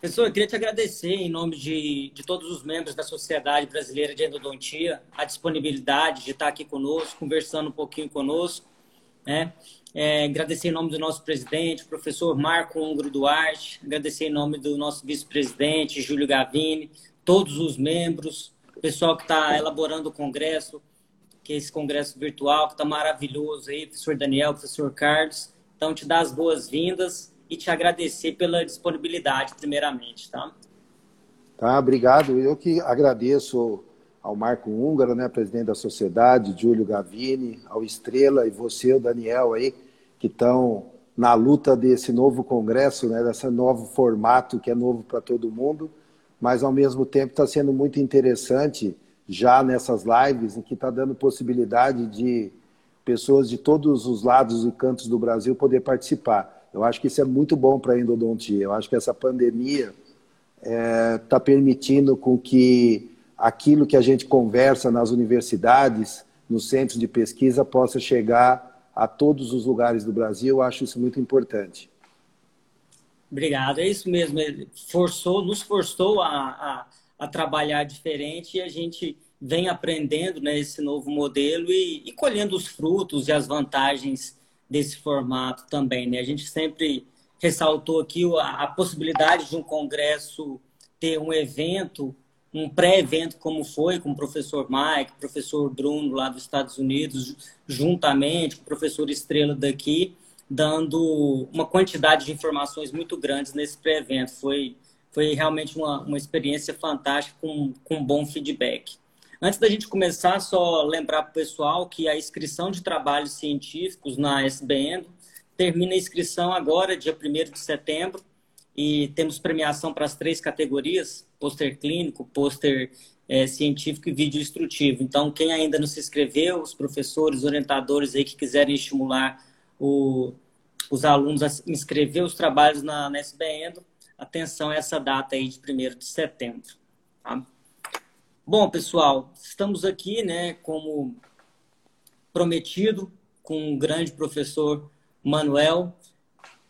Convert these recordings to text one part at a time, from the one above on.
Professor, eu queria te agradecer em nome de, de todos os membros da Sociedade Brasileira de Endodontia a disponibilidade de estar aqui conosco, conversando um pouquinho conosco. Né? É, agradecer em nome do nosso presidente, professor Marco Ungro Duarte, agradecer em nome do nosso vice-presidente, Júlio Gavini, todos os membros, o pessoal que está elaborando o congresso, que é esse congresso virtual, que está maravilhoso aí, professor Daniel, professor Carlos. Então, te dar as boas-vindas e te agradecer pela disponibilidade, primeiramente, tá? Tá, obrigado. Eu que agradeço ao Marco Húngaro, né, presidente da sociedade, Júlio Gavini, ao Estrela e você, o Daniel aí, que estão na luta desse novo congresso, né, desse novo formato que é novo para todo mundo, mas ao mesmo tempo está sendo muito interessante já nessas lives, em que está dando possibilidade de pessoas de todos os lados e cantos do Brasil poder participar. Eu acho que isso é muito bom para a endodontia. Eu acho que essa pandemia está é, tá permitindo com que aquilo que a gente conversa nas universidades, nos centros de pesquisa, possa chegar a todos os lugares do Brasil. Eu acho isso muito importante. Obrigado. É isso mesmo. Ele forçou, nos forçou a, a, a trabalhar diferente e a gente vem aprendendo né, esse novo modelo e, e colhendo os frutos e as vantagens desse formato também. Né? A gente sempre ressaltou aqui a, a possibilidade de um congresso ter um evento, um pré-evento como foi com o professor Mike, professor Bruno lá dos Estados Unidos, juntamente com o professor Estrela daqui, dando uma quantidade de informações muito grandes nesse pré-evento. Foi, foi realmente uma, uma experiência fantástica com, com bom feedback. Antes da gente começar, só lembrar para o pessoal que a inscrição de trabalhos científicos na SBN termina a inscrição agora, dia 1 de setembro, e temos premiação para as três categorias: pôster clínico, pôster é, científico e vídeo instrutivo. Então, quem ainda não se inscreveu, os professores, orientadores aí que quiserem estimular o, os alunos a inscrever os trabalhos na, na SBN, atenção a essa data aí de 1 de setembro. Tá? Bom, pessoal, estamos aqui, né, como prometido, com o grande professor Manuel,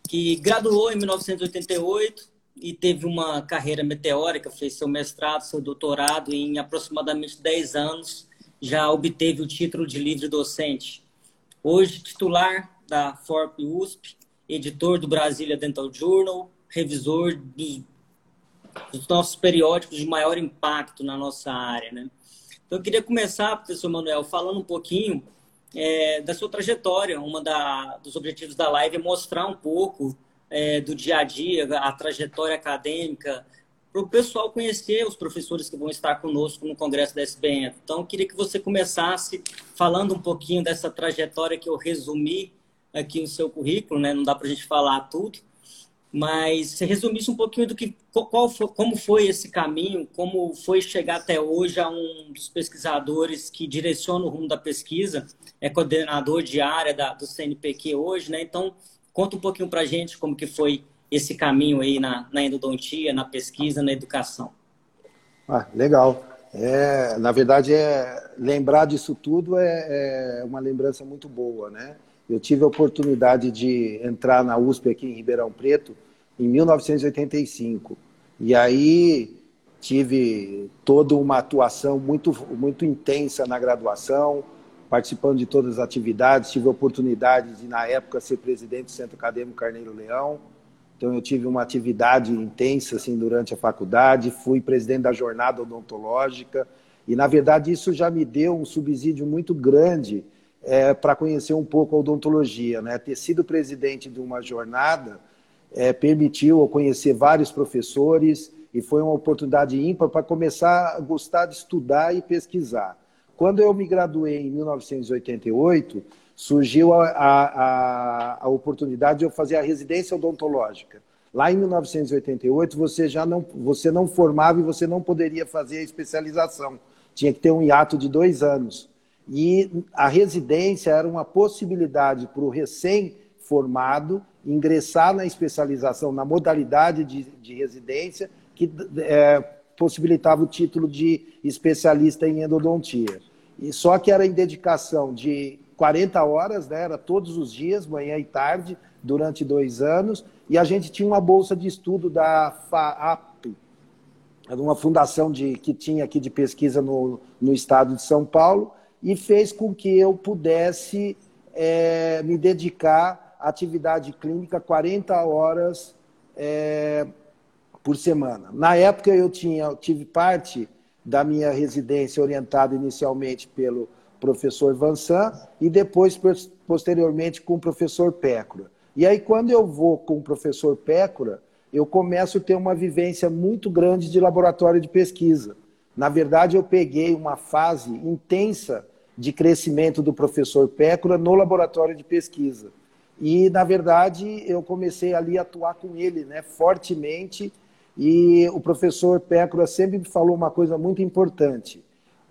que graduou em 1988 e teve uma carreira meteórica, fez seu mestrado, seu doutorado em aproximadamente 10 anos, já obteve o título de livre docente. Hoje, titular da FORP USP, editor do Brasília Dental Journal, revisor dos dos nossos periódicos de maior impacto na nossa área, né? Então, eu queria começar, professor Manuel, falando um pouquinho é, da sua trajetória. Uma da, dos objetivos da live é mostrar um pouco é, do dia a dia, a trajetória acadêmica, para o pessoal conhecer os professores que vão estar conosco no Congresso da SBN. Então, eu queria que você começasse falando um pouquinho dessa trajetória que eu resumi aqui no seu currículo, né? Não dá para a gente falar tudo, mas se resumisse um pouquinho do que qual foi, como foi esse caminho, como foi chegar até hoje a um dos pesquisadores que direciona o rumo da pesquisa, é coordenador de área da, do CNPq hoje, né? Então, conta um pouquinho para gente como que foi esse caminho aí na, na endodontia, na pesquisa, na educação. Ah, legal. É, na verdade, é, lembrar disso tudo é, é uma lembrança muito boa, né? Eu tive a oportunidade de entrar na USP aqui em Ribeirão Preto em 1985. E aí tive toda uma atuação muito, muito intensa na graduação, participando de todas as atividades. Tive a oportunidade de, na época, ser presidente do Centro Acadêmico Carneiro Leão. Então, eu tive uma atividade intensa assim, durante a faculdade. Fui presidente da jornada odontológica. E, na verdade, isso já me deu um subsídio muito grande é, para conhecer um pouco a odontologia. Né? Ter sido presidente de uma jornada é, permitiu eu conhecer vários professores e foi uma oportunidade ímpar para começar a gostar de estudar e pesquisar. Quando eu me graduei em 1988, surgiu a, a, a oportunidade de eu fazer a residência odontológica. Lá em 1988, você já não, você não formava e você não poderia fazer a especialização. Tinha que ter um hiato de dois anos. E a residência era uma possibilidade para o recém-formado ingressar na especialização, na modalidade de, de residência, que é, possibilitava o título de especialista em endodontia. E só que era em dedicação de 40 horas, né? era todos os dias, manhã e tarde, durante dois anos, e a gente tinha uma bolsa de estudo da FAAP, uma fundação de, que tinha aqui de pesquisa no, no estado de São Paulo, e fez com que eu pudesse é, me dedicar à atividade clínica 40 horas é, por semana. Na época eu tinha, tive parte da minha residência orientada inicialmente pelo professor Vansan e depois, posteriormente, com o professor Pécora. E aí, quando eu vou com o professor Pécora, eu começo a ter uma vivência muito grande de laboratório de pesquisa. Na verdade, eu peguei uma fase intensa de crescimento do professor Pécora no laboratório de pesquisa. E, na verdade, eu comecei ali a atuar com ele né, fortemente e o professor Pécora sempre me falou uma coisa muito importante.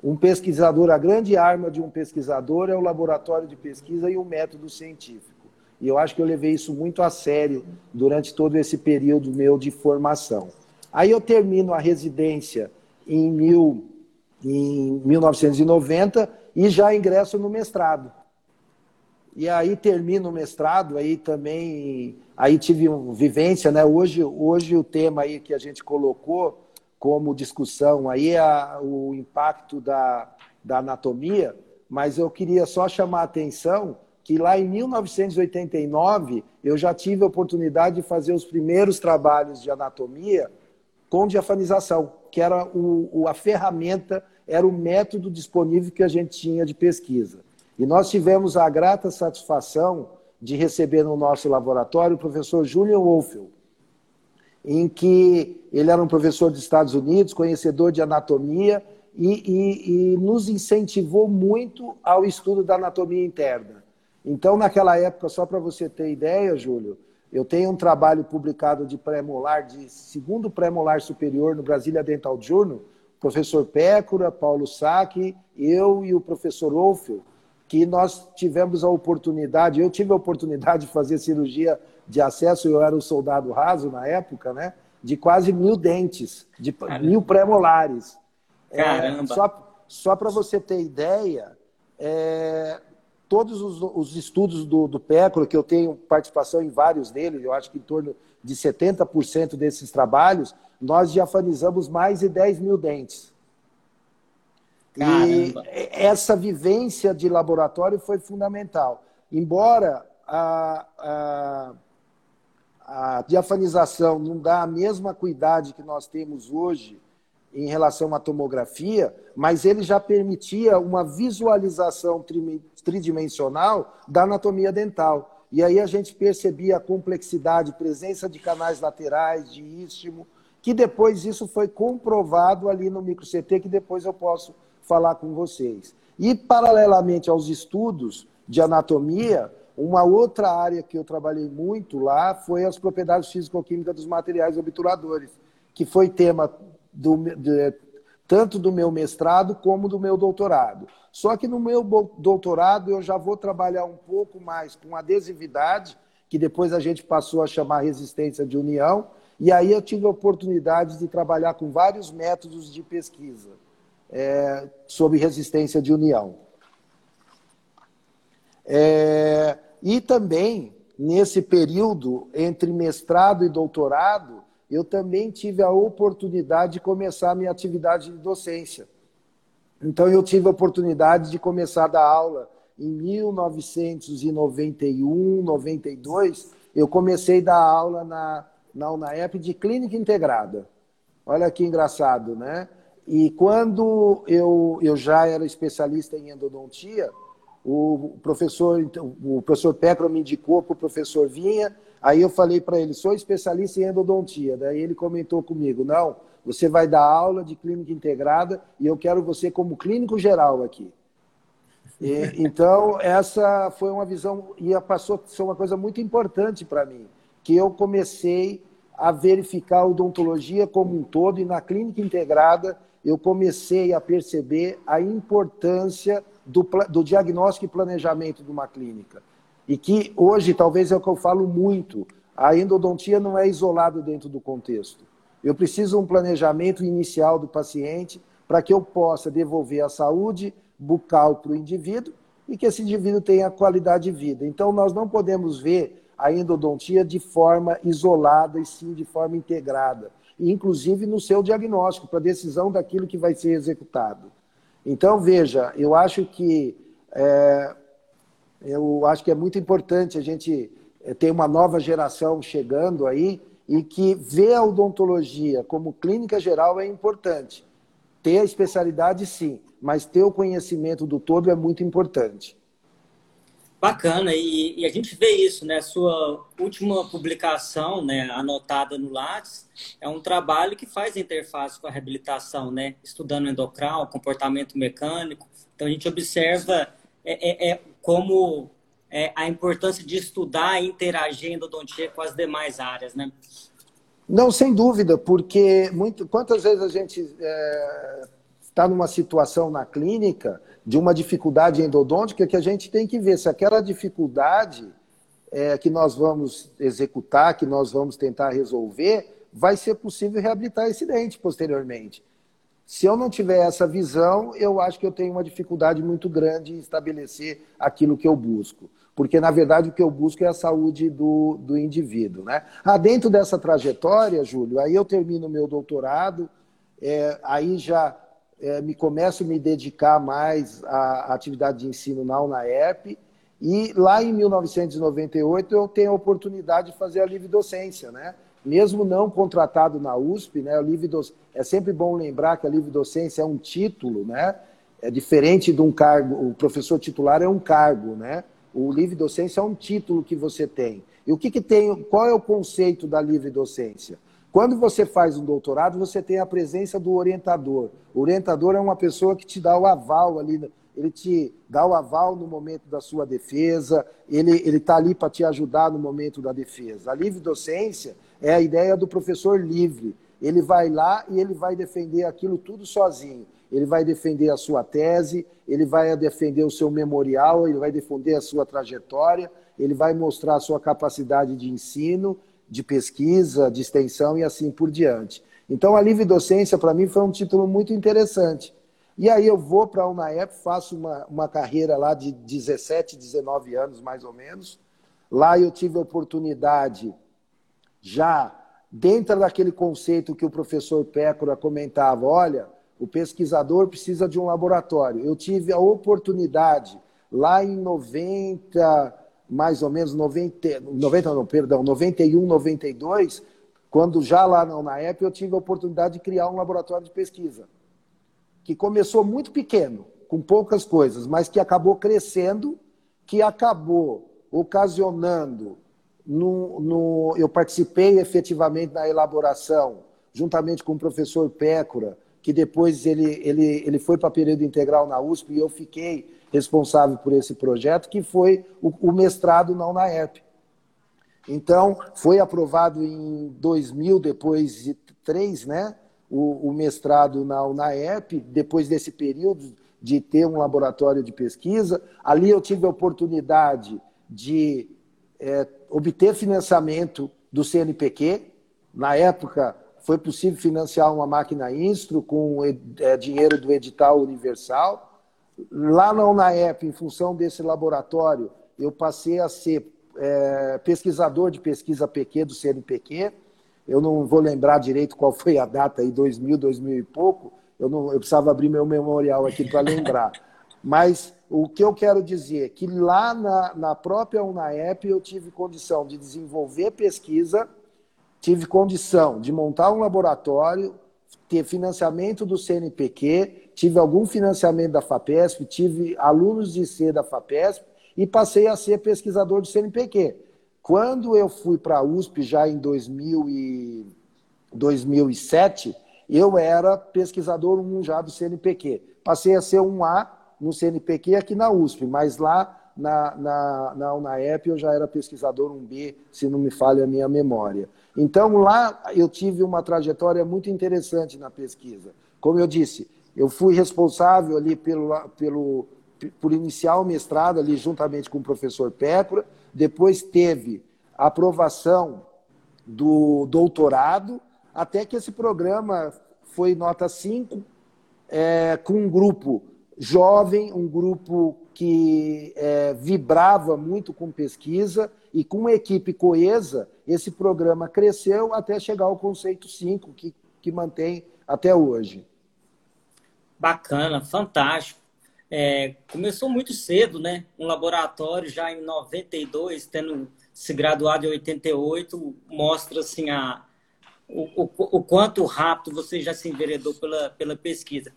Um pesquisador, a grande arma de um pesquisador é o laboratório de pesquisa e o método científico. E eu acho que eu levei isso muito a sério durante todo esse período meu de formação. Aí eu termino a residência em, mil, em 1990 e já ingresso no mestrado. E aí termino o mestrado, aí também Aí tive uma vivência, né? Hoje, hoje o tema aí que a gente colocou como discussão aí é o impacto da, da anatomia, mas eu queria só chamar a atenção que lá em 1989 eu já tive a oportunidade de fazer os primeiros trabalhos de anatomia com diafanização, que era o, a ferramenta, era o método disponível que a gente tinha de pesquisa. E nós tivemos a grata satisfação de receber no nosso laboratório o professor Julian Wolfel, em que ele era um professor dos Estados Unidos, conhecedor de anatomia, e, e, e, nos incentivou muito ao estudo da anatomia interna. Então, naquela época, só para você ter ideia, Júlio, eu tenho um trabalho publicado de pré-molar, de segundo pré-molar superior no Brasília Dental Journal, professor Pécora, Paulo Sacchi, eu e o professor Wolfel, que nós tivemos a oportunidade, eu tive a oportunidade de fazer cirurgia de acesso, eu era um soldado raso na época, né? De quase mil dentes, de Caramba. mil pré-molares. Caramba! É, só só para você ter ideia, é, todos os, os, estudos do, do PECRO, que eu tenho participação em vários deles, eu acho que em torno de 70% desses trabalhos, nós diafanizamos mais de 10 mil dentes. Caramba. E essa vivência de laboratório foi fundamental. Embora a, a, a diafanização não dá a mesma cuidade que nós temos hoje em relação à tomografia, mas ele já permitia uma visualização tridimensional da anatomia dental. E aí a gente percebia a complexidade, presença de canais laterais, de istmo, que depois isso foi comprovado ali no micro CT, que depois eu posso falar com vocês. E, paralelamente aos estudos de anatomia, uma outra área que eu trabalhei muito lá foi as propriedades físico-químicas dos materiais obturadores, que foi tema do, de, tanto do meu mestrado como do meu doutorado. Só que no meu doutorado eu já vou trabalhar um pouco mais com adesividade, que depois a gente passou a chamar resistência de união, e aí eu tive a oportunidade de trabalhar com vários métodos de pesquisa é, sob resistência de união. É, e também, nesse período entre mestrado e doutorado, eu também tive a oportunidade de começar a minha atividade de docência. Então, eu tive a oportunidade de começar a dar aula em 1991, 92. Eu comecei a dar aula na, na UNAEP de Clínica Integrada. Olha que engraçado, né? E quando eu, eu já era especialista em endodontia, o professor, então, o professor Pecro me indicou para o professor Vinha, aí eu falei para ele, sou especialista em endodontia. Daí ele comentou comigo, não, você vai dar aula de clínica integrada e eu quero você como clínico geral aqui. E, então, essa foi uma visão, e passou a ser uma coisa muito importante para mim, que eu comecei a verificar a odontologia como um todo e na clínica integrada eu comecei a perceber a importância do, do diagnóstico e planejamento de uma clínica. E que hoje, talvez é o que eu falo muito, a endodontia não é isolada dentro do contexto. Eu preciso um planejamento inicial do paciente para que eu possa devolver a saúde bucal para o indivíduo e que esse indivíduo tenha qualidade de vida. Então, nós não podemos ver a endodontia de forma isolada e sim de forma integrada, inclusive no seu diagnóstico, para a decisão daquilo que vai ser executado. Então, veja, eu acho que é, eu acho que é muito importante a gente é, ter uma nova geração chegando aí e que ver a odontologia como clínica geral é importante. Ter a especialidade, sim, mas ter o conhecimento do todo é muito importante. Bacana, e, e, a gente vê isso, né? Sua última publicação, né, anotada no Lattes, é um trabalho que faz interface com a reabilitação, né? Estudando endocral, comportamento mecânico. Então a gente observa é, é, é como é, a importância de estudar e interagir endodontia com as demais áreas, né? Não, sem dúvida, porque muito, quantas vezes a gente está é, numa situação na clínica de uma dificuldade endodôntica que a gente tem que ver se aquela dificuldade é, que nós vamos executar, que nós vamos tentar resolver, vai ser possível reabilitar esse dente posteriormente. Se eu não tiver essa visão, eu acho que eu tenho uma dificuldade muito grande em estabelecer aquilo que eu busco. Porque, na verdade, o que eu busco é a saúde do, do indivíduo. Né? Ah, dentro dessa trajetória, Júlio, aí eu termino meu doutorado, é, aí já é, me começo a me dedicar mais à atividade de ensino na UNAEP, e lá em 1998 eu tenho a oportunidade de fazer a livre docência, né? mesmo não contratado na USP, né, livre é sempre bom lembrar que a livre docência é um título, né? É diferente de um cargo, o professor titular é um cargo, né? O livre docência é um título que você tem. E o que, que tem, qual é o conceito da livre docência? Quando você faz um doutorado, você tem a presença do orientador. O orientador é uma pessoa que te dá o aval ali, ele te dá o aval no momento da sua defesa, ele está ali para te ajudar no momento da defesa. A livre docência é a ideia do professor livre. Ele vai lá e ele vai defender aquilo tudo sozinho. Ele vai defender a sua tese, ele vai defender o seu memorial, ele vai defender a sua trajetória, ele vai mostrar a sua capacidade de ensino, de pesquisa, de extensão e assim por diante. Então, a livre docência, para mim, foi um título muito interessante. E aí eu vou para a UNAEP, faço uma, uma carreira lá de 17, 19 anos, mais ou menos. Lá eu tive a oportunidade já dentro daquele conceito que o professor Pécora comentava, olha, o pesquisador precisa de um laboratório. Eu tive a oportunidade, lá em 90, mais ou menos, 90, 90 não, perdão, 91, 92, quando já lá na UNAEP eu tive a oportunidade de criar um laboratório de pesquisa, que começou muito pequeno, com poucas coisas, mas que acabou crescendo, que acabou ocasionando no, no, eu participei efetivamente na elaboração, juntamente com o professor Pécora, que depois ele, ele, ele foi para período integral na USP e eu fiquei responsável por esse projeto, que foi o, o mestrado na UNAERP. Então, foi aprovado em 2000, depois de três, né, o, o mestrado na UNAERP, depois desse período de ter um laboratório de pesquisa. Ali eu tive a oportunidade de é, obter financiamento do CNPq. Na época, foi possível financiar uma máquina Instro com é, dinheiro do edital universal. Lá na UNAEP, em função desse laboratório, eu passei a ser é, pesquisador de pesquisa PQ do CNPq. Eu não vou lembrar direito qual foi a data aí, 2000, 2000 e pouco. Eu, não, eu precisava abrir meu memorial aqui para lembrar. Mas o que eu quero dizer é que lá na, na própria UNAEP eu tive condição de desenvolver pesquisa, tive condição de montar um laboratório, ter financiamento do CNPq, tive algum financiamento da FAPESP, tive alunos de C da FAPESP e passei a ser pesquisador do CNPq. Quando eu fui para a USP já em 2000 e 2007, eu era pesquisador 1 já do CNPq. Passei a ser um A no CNPq aqui na USP, mas lá na, na, na UNAEP eu já era pesquisador 1B, se não me falha a minha memória. Então lá eu tive uma trajetória muito interessante na pesquisa. Como eu disse, eu fui responsável ali pelo, pelo, por iniciar o mestrado ali juntamente com o professor Pécora, depois teve a aprovação do doutorado, até que esse programa foi nota 5, é, com um grupo jovem, um grupo que é, vibrava muito com pesquisa e com uma equipe coesa, esse programa cresceu até chegar ao conceito 5, que, que mantém até hoje. Bacana, fantástico. É, começou muito cedo, né? Um laboratório já em 92, tendo se graduado em 88, mostra assim a, o, o, o quanto rápido você já se enveredou pela, pela pesquisa.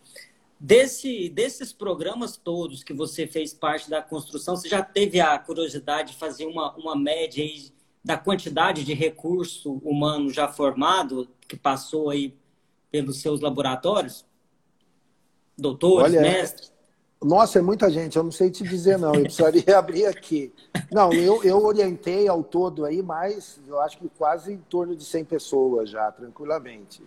Desse, desses programas todos que você fez parte da construção, você já teve a curiosidade de fazer uma, uma média aí da quantidade de recurso humano já formado que passou aí pelos seus laboratórios? Doutores, Olha, mestres? Nossa, é muita gente, eu não sei te dizer não, eu precisaria abrir aqui. Não, eu, eu orientei ao todo aí, mas eu acho que quase em torno de 100 pessoas já, tranquilamente.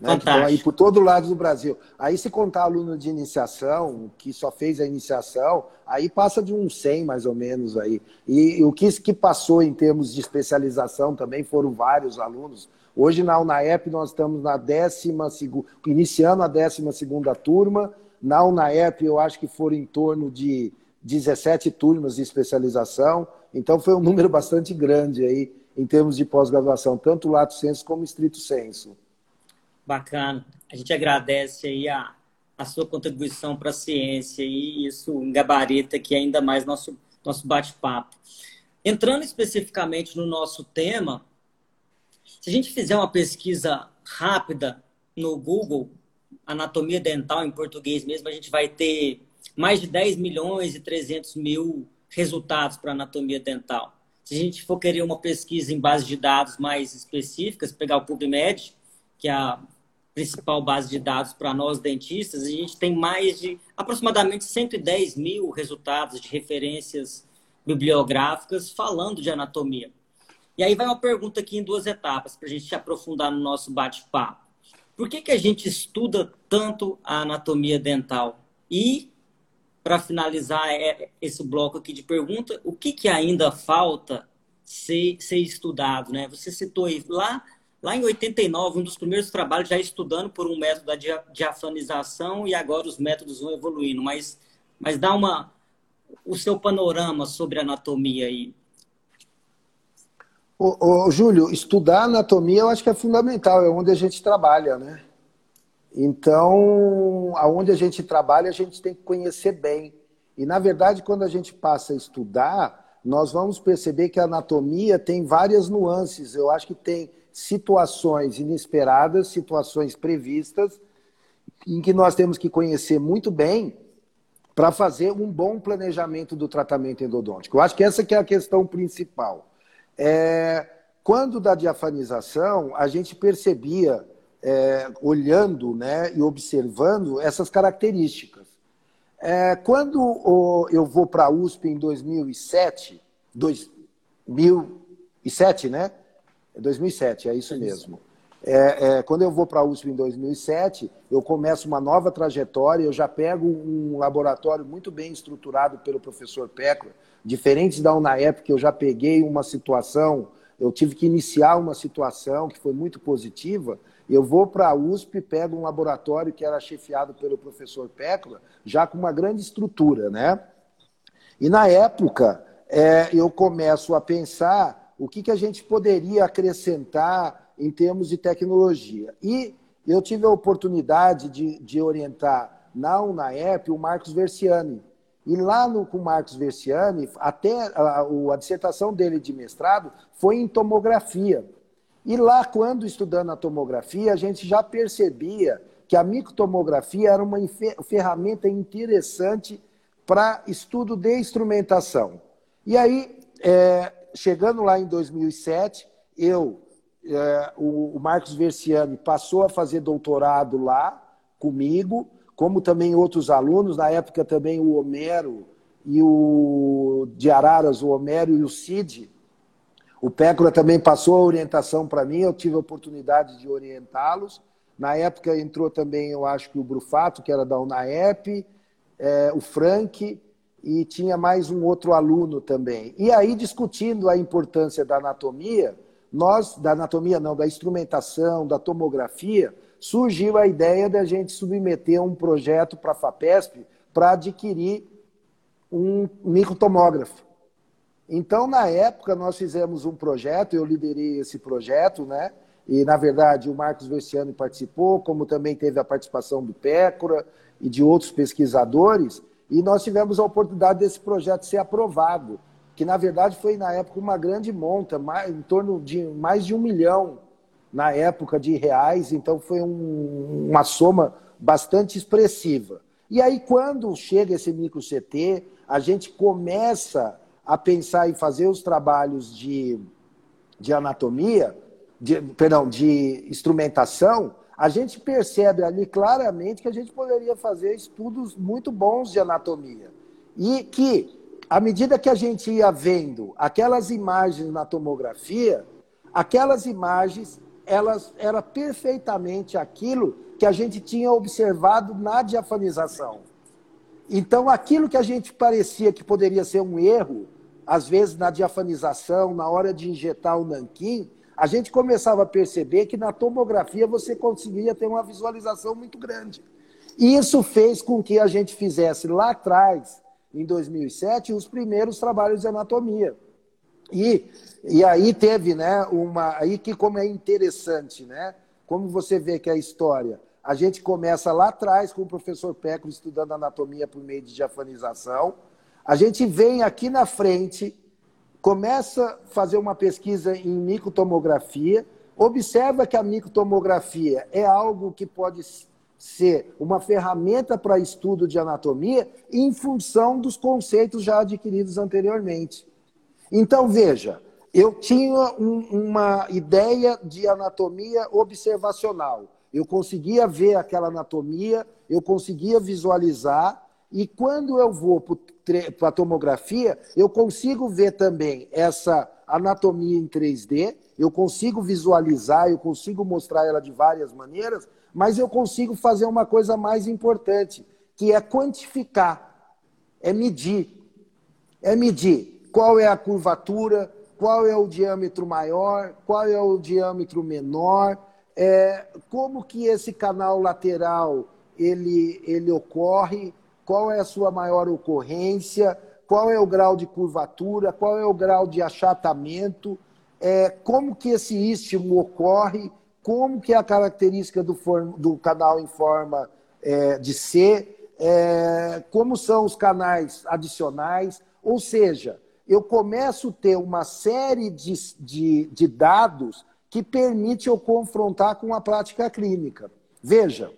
Né? Que estão aí por todo lado do Brasil. Aí, se contar aluno de iniciação, que só fez a iniciação, aí passa de uns 100 mais ou menos aí. E, e o que, que passou em termos de especialização também foram vários alunos. Hoje na UNAEP nós estamos na décima segunda, iniciando a décima segunda turma. Na UNAEP eu acho que foram em torno de 17 turmas de especialização. Então foi um número bastante grande aí em termos de pós-graduação, tanto lato senso como estrito senso. Bacana. A gente agradece aí a, a sua contribuição para a ciência e isso gabarita aqui ainda mais nosso, nosso bate-papo. Entrando especificamente no nosso tema, se a gente fizer uma pesquisa rápida no Google, anatomia dental em português mesmo, a gente vai ter mais de 10 milhões e 300 mil resultados para anatomia dental. Se a gente for querer uma pesquisa em base de dados mais específicas, pegar o PubMed, que é a principal base de dados para nós dentistas, a gente tem mais de aproximadamente 110 mil resultados de referências bibliográficas falando de anatomia. E aí vai uma pergunta aqui em duas etapas, para a gente aprofundar no nosso bate-papo. Por que, que a gente estuda tanto a anatomia dental? E, para finalizar é, esse bloco aqui de pergunta, o que, que ainda falta ser, ser estudado? Né? Você citou aí lá Lá em 89, um dos primeiros trabalhos já estudando por um método da diafanização e agora os métodos vão evoluindo. Mas, mas dá uma, o seu panorama sobre anatomia aí. Ô, ô, Júlio, estudar anatomia eu acho que é fundamental, é onde a gente trabalha, né? Então, aonde a gente trabalha, a gente tem que conhecer bem. E, na verdade, quando a gente passa a estudar, nós vamos perceber que a anatomia tem várias nuances. Eu acho que tem situações inesperadas, situações previstas, em que nós temos que conhecer muito bem para fazer um bom planejamento do tratamento endodôntico. Eu acho que essa que é a questão principal. É, quando da diafanização, a gente percebia, é, olhando né, e observando essas características. É, quando o, eu vou para a USP em 2007, 2007, né? 2007, é isso é mesmo. É, é, quando eu vou para a USP em 2007, eu começo uma nova trajetória, eu já pego um laboratório muito bem estruturado pelo professor Pecla, diferente da UNAEP, que eu já peguei uma situação, eu tive que iniciar uma situação que foi muito positiva, eu vou para a USP, pego um laboratório que era chefiado pelo professor Pecla, já com uma grande estrutura, né? E na época, é, eu começo a pensar o que, que a gente poderia acrescentar em termos de tecnologia. E eu tive a oportunidade de, de orientar na UNAEP o Marcos Versiani. E lá no, com o Marcos Versiani, até a, a dissertação dele de mestrado foi em tomografia. E lá, quando estudando a tomografia, a gente já percebia que a microtomografia era uma ferramenta interessante para estudo de instrumentação. E aí, é, chegando lá em 2007, eu, é, o, o Marcos Versiani passou a fazer doutorado lá comigo, como também outros alunos, na época também o Homero e o de Araras, o Homero e o Cid. O Pécora também passou a orientação para mim, eu tive a oportunidade de orientá-los. Na época entrou também, eu acho que o Brufato, que era da UNAEP, é, o Frank, e tinha mais um outro aluno também. E aí, discutindo a importância da anatomia, nós, da anatomia não, da instrumentação, da tomografia, surgiu a ideia da gente submeter um projeto para a FAPESP para adquirir um microtomógrafo. Então, na época, nós fizemos um projeto, eu liderei esse projeto, né? E, na verdade, o Marcos Vestiano participou, como também teve a participação do Pécora e de outros pesquisadores, e nós tivemos a oportunidade desse projeto ser aprovado, que, na verdade, foi, na época, uma grande monta, em torno de mais de um milhão, na época, de reais, então foi um, uma soma bastante expressiva. E aí, quando chega esse micro CT, a gente começa a pensar em fazer os trabalhos de, de anatomia, de, perdão, de instrumentação, a gente percebe ali claramente que a gente poderia fazer estudos muito bons de anatomia. E que, à medida que a gente ia vendo aquelas imagens na tomografia, aquelas imagens elas era perfeitamente aquilo que a gente tinha observado na diafanização. Então, aquilo que a gente parecia que poderia ser um erro, às vezes na diafanização, na hora de injetar o nanquim, a gente começava a perceber que na tomografia você conseguia ter uma visualização muito grande. E isso fez com que a gente fizesse lá atrás, em 2007, os primeiros trabalhos de anatomia. E, e aí teve, né, uma. Aí que como é interessante, né? Como você vê que é a história. A gente começa lá atrás com o professor Peco estudando anatomia por meio de diafanização. A gente vem aqui na frente, começa a fazer uma pesquisa em microtomografia, observa que a microtomografia é algo que pode ser uma ferramenta para estudo de anatomia em função dos conceitos já adquiridos anteriormente. Então, veja, eu tinha um, uma ideia de anatomia observacional. Eu conseguia ver aquela anatomia, eu conseguia visualizar, e quando eu vou para a tomografia, eu consigo ver também essa anatomia em 3D, eu consigo visualizar, eu consigo mostrar ela de várias maneiras, mas eu consigo fazer uma coisa mais importante, que é quantificar, é medir. É medir qual é a curvatura, qual é o diâmetro maior, qual é o diâmetro menor, é, como que esse canal lateral ele, ele ocorre, qual é a sua maior ocorrência, qual é o grau de curvatura, qual é o grau de achatamento, é, como que esse istmo ocorre, como que é a característica do, form, do canal em forma é, de C, é, como são os canais adicionais, ou seja, eu começo a ter uma série de, de, de dados que permite eu confrontar com a prática clínica. Veja,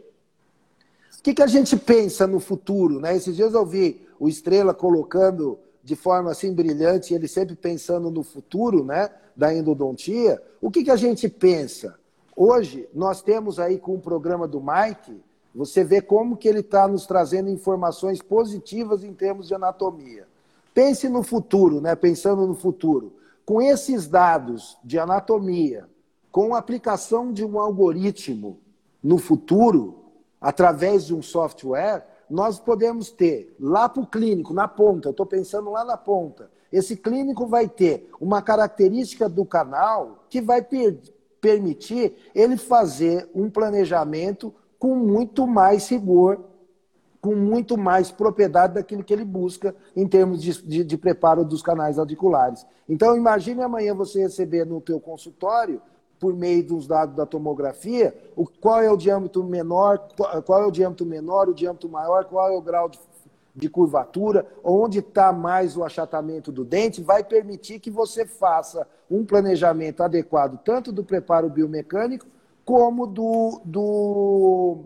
o que, que a gente pensa no futuro? Né? Esses dias eu vi o Estrela colocando de forma assim brilhante, ele sempre pensando no futuro né, da endodontia. O que, que a gente pensa? Hoje, nós temos aí com o programa do Mike, você vê como que ele está nos trazendo informações positivas em termos de anatomia. Pense no futuro, né? pensando no futuro. Com esses dados de anatomia, com a aplicação de um algoritmo no futuro, através de um software, nós podemos ter lá para o clínico, na ponta, eu estou pensando lá na ponta, esse clínico vai ter uma característica do canal que vai per permitir ele fazer um planejamento com muito mais rigor com muito mais propriedade daquilo que ele busca em termos de, de, de preparo dos canais radiculares. Então, imagine amanhã você receber no teu consultório por meio dos dados da tomografia, o, qual é o diâmetro menor, qual, qual é o diâmetro menor, o diâmetro maior, qual é o grau de, de curvatura, onde está mais o achatamento do dente, vai permitir que você faça um planejamento adequado, tanto do preparo biomecânico, como do, do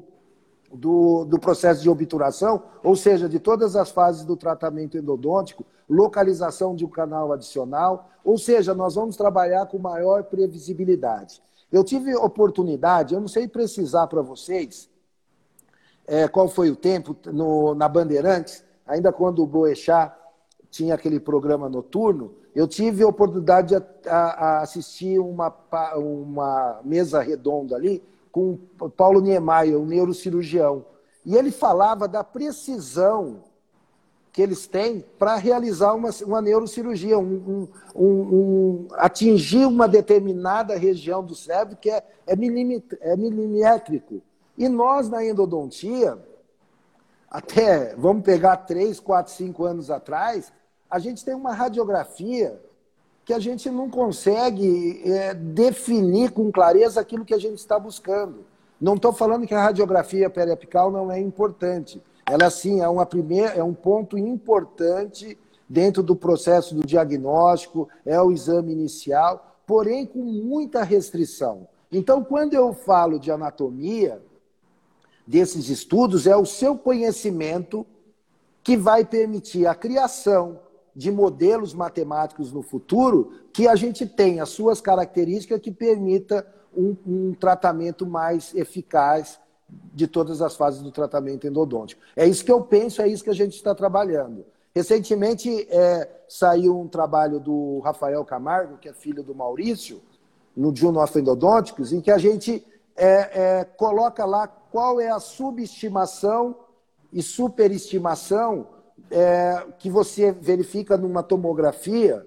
do, do processo de obturação, ou seja, de todas as fases do tratamento endodôntico, localização de um canal adicional, ou seja, nós vamos trabalhar com maior previsibilidade. Eu tive oportunidade, eu não sei precisar para vocês é, qual foi o tempo no, na Bandeirantes, ainda quando o Boechat tinha aquele programa noturno, eu tive a oportunidade de a, a assistir uma, uma mesa redonda ali com Paulo Niemeyer, um neurocirurgião. E ele falava da precisão que eles têm para realizar uma, uma neurocirurgia, um, um, um, atingir uma determinada região do cérebro que é, é, milimétrico. E nós, na endodontia, até, vamos pegar três, quatro, cinco anos atrás, a gente tem uma radiografia que a gente não consegue é, definir com clareza aquilo que a gente está buscando. Não estou falando que a radiografia periapical não é importante. Ela, sim, é, uma primeira, é um ponto importante dentro do processo do diagnóstico, é o exame inicial, porém com muita restrição. Então, quando eu falo de anatomia, desses estudos, é o seu conhecimento que vai permitir a criação de modelos matemáticos no futuro que a gente tenha suas características que permita um, um, tratamento mais eficaz de todas as fases do tratamento endodôntico. É isso que eu penso, é isso que a gente está trabalhando. Recentemente é, saiu um trabalho do Rafael Camargo, que é filho do Maurício, no Journal of Endodônticos, em que a gente é, é, coloca lá qual é a subestimação e superestimação é, que você verifica numa tomografia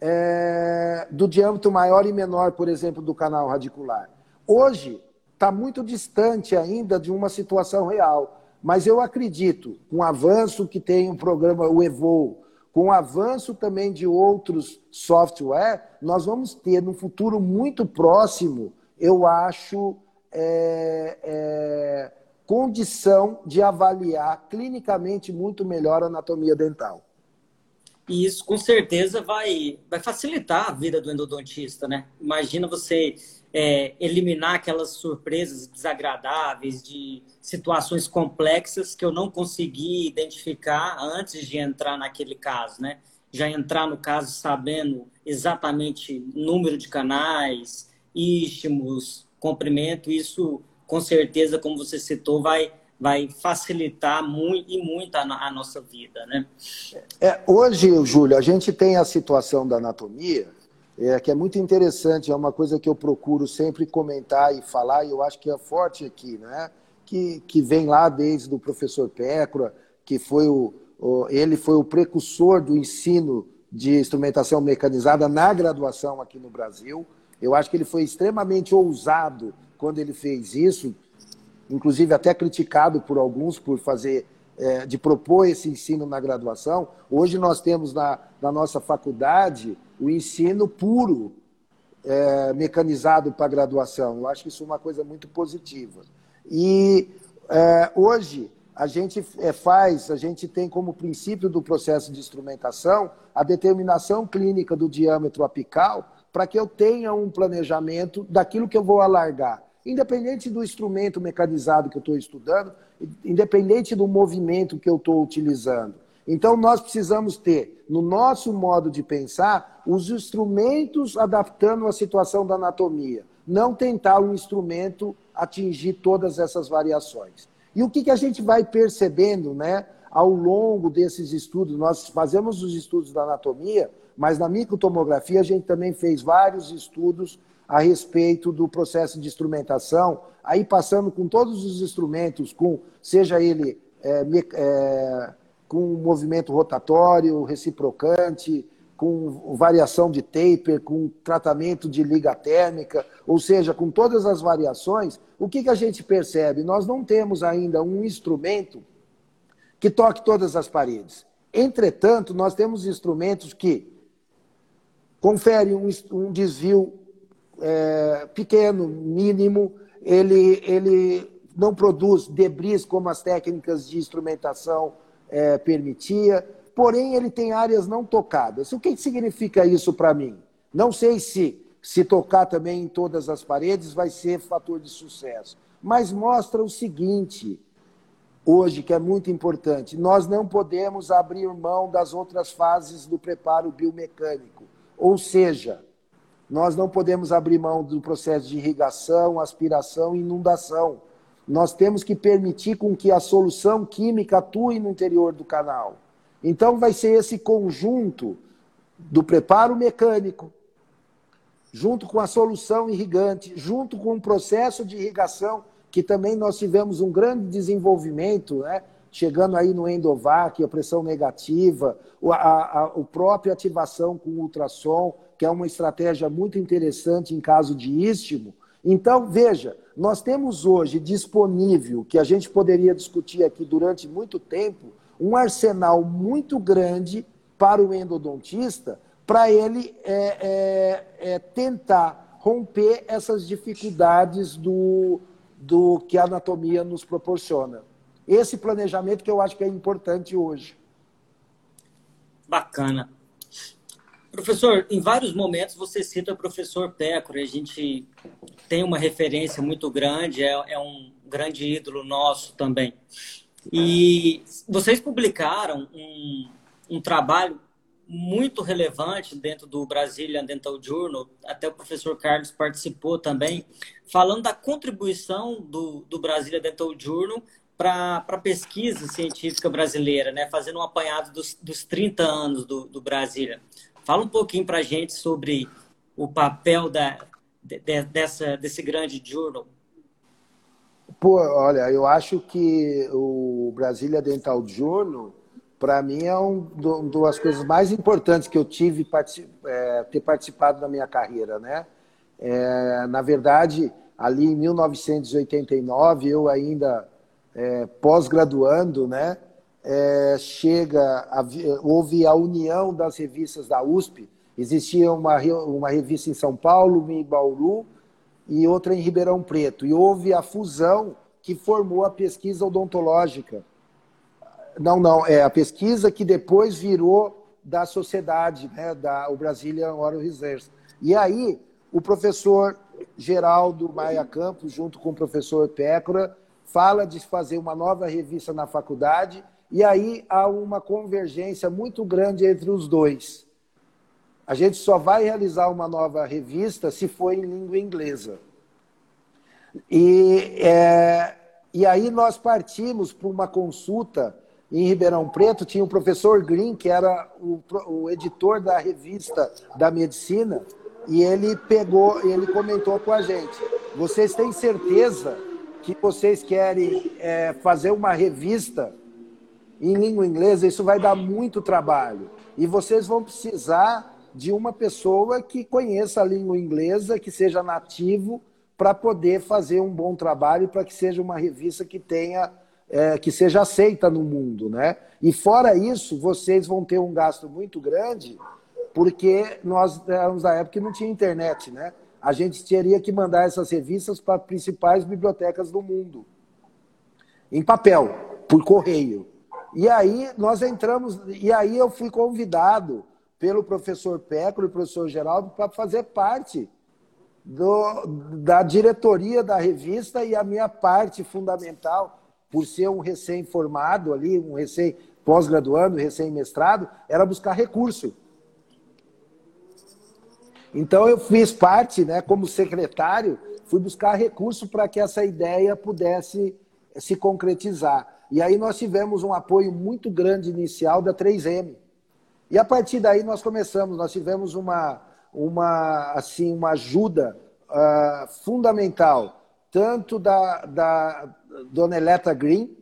é, do diâmetro maior e menor, por exemplo, do canal radicular. Hoje, está muito distante ainda de uma situação real. Mas eu acredito, com o avanço que tem o programa, o Evo, com o avanço também de outros software, nós vamos ter no futuro muito próximo, eu acho, é, é, condição de avaliar clinicamente muito melhor a anatomia dental. E isso com certeza vai, vai facilitar a vida do endodontista, né? Imagina você é, eliminar aquelas surpresas desagradáveis de situações complexas que eu não consegui identificar antes de entrar naquele caso, né? Já entrar no caso sabendo exatamente número de canais, istmos, comprimento, isso com certeza, como você citou, vai, vai facilitar muito e muito a, a nossa vida, né? É, hoje, Júlio, a gente tem a situação da anatomia, é, que é muito interessante, é uma coisa que eu procuro sempre comentar e falar, e eu acho que é forte aqui, né? Que, que vem lá desde o professor Pécora, que foi o, o, ele foi o precursor do ensino de instrumentação mecanizada na graduação aqui no Brasil. Eu acho que ele foi extremamente ousado quando ele fez isso, inclusive até criticado por alguns por fazer, é, de propor esse ensino na graduação. Hoje nós temos na, na nossa faculdade o ensino puro, é, mecanizado para graduação. Eu acho que isso é uma coisa muito positiva. E é, hoje a gente é, faz, a gente tem como princípio do processo de instrumentação a determinação clínica do diâmetro apical para que eu tenha um planejamento daquilo que eu vou alargar independente do instrumento mecanizado que eu estou estudando, independente do movimento que eu estou utilizando. Então, nós precisamos ter, no nosso modo de pensar, os instrumentos adaptando a situação da anatomia. Não tentar um instrumento atingir todas essas variações. E o que, que a gente vai percebendo né, ao longo desses estudos? Nós fazemos os estudos da anatomia, mas na microtomografia a gente também fez vários estudos a respeito do processo de instrumentação, aí passando com todos os instrumentos, com seja ele é, é, com movimento rotatório, reciprocante, com variação de taper, com tratamento de liga térmica, ou seja, com todas as variações, o que, que a gente percebe? Nós não temos ainda um instrumento que toque todas as paredes. Entretanto, nós temos instrumentos que conferem um, um desvio é, pequeno, mínimo, ele, ele não produz debris como as técnicas de instrumentação é, permitia, porém ele tem áreas não tocadas. O que significa isso para mim? Não sei se se tocar também em todas as paredes vai ser fator de sucesso, mas mostra o seguinte, hoje que é muito importante, nós não podemos abrir mão das outras fases do preparo biomecânico, ou seja, nós não podemos abrir mão do processo de irrigação, aspiração e inundação. Nós temos que permitir com que a solução química atue no interior do canal. Então vai ser esse conjunto do preparo mecânico, junto com a solução irrigante, junto com o processo de irrigação, que também nós tivemos um grande desenvolvimento, né? chegando aí no endovac, a pressão negativa, a, a, a própria ativação com ultrassom, que é uma estratégia muito interessante em caso de istmo. Então, veja, nós temos hoje disponível, que a gente poderia discutir aqui durante muito tempo, um arsenal muito grande para o endodontista, para ele é, é, é, tentar romper essas dificuldades do, do que a anatomia nos proporciona. Esse planejamento que eu acho que é importante hoje. Bacana. Professor, em vários momentos você cita o professor Pécora, a gente tem uma referência muito grande, é, é um grande ídolo nosso também. E vocês publicaram um, um trabalho muito relevante dentro do Brazilian Dental Journal, até o professor Carlos participou também, falando da contribuição do, do Brazilian Dental Journal para a pesquisa científica brasileira, né? fazendo um apanhado dos, dos 30 anos do, do Brasília. Fala um pouquinho para a gente sobre o papel da, de, dessa, desse grande journal. Pô, olha, eu acho que o Brasília Dental Journal, para mim, é um, uma das coisas mais importantes que eu tive é, ter participado da minha carreira, né? É, na verdade, ali em 1989, eu ainda é, pós-graduando, né? É, chega, a, houve a união das revistas da USP, existia uma, uma revista em São Paulo, em Bauru e outra em Ribeirão Preto, e houve a fusão que formou a pesquisa odontológica. Não, não, é a pesquisa que depois virou da sociedade, né, da o Brazilian Oral Research. E aí, o professor Geraldo Maia Campos, junto com o professor Pécora, fala de fazer uma nova revista na faculdade e aí há uma convergência muito grande entre os dois. A gente só vai realizar uma nova revista se for em língua inglesa. E, é, e aí nós partimos para uma consulta em Ribeirão Preto, tinha o professor Green, que era o, o editor da revista da medicina, e ele pegou, ele comentou com a gente: vocês têm certeza que vocês querem é, fazer uma revista em língua inglesa, isso vai dar muito trabalho. E vocês vão precisar de uma pessoa que conheça a língua inglesa, que seja nativo, para poder fazer um bom trabalho, para que seja uma revista que tenha, é, que seja aceita no mundo, né? E fora isso, vocês vão ter um gasto muito grande, porque nós éramos da época que não tinha internet, né? A gente teria que mandar essas revistas para as principais bibliotecas do mundo, em papel, por correio. E aí nós entramos, e aí eu fui convidado pelo professor Pécolo e professor Geraldo para fazer parte do, da diretoria da revista e a minha parte fundamental, por ser um recém-formado ali, um recém pós-graduando, recém-mestrado, era buscar recurso. Então eu fiz parte, né, como secretário, fui buscar recurso para que essa ideia pudesse se concretizar. E aí nós tivemos um apoio muito grande inicial da 3M. E a partir daí nós começamos, nós tivemos uma, uma, assim, uma ajuda uh, fundamental, tanto da, da dona Eleta Green,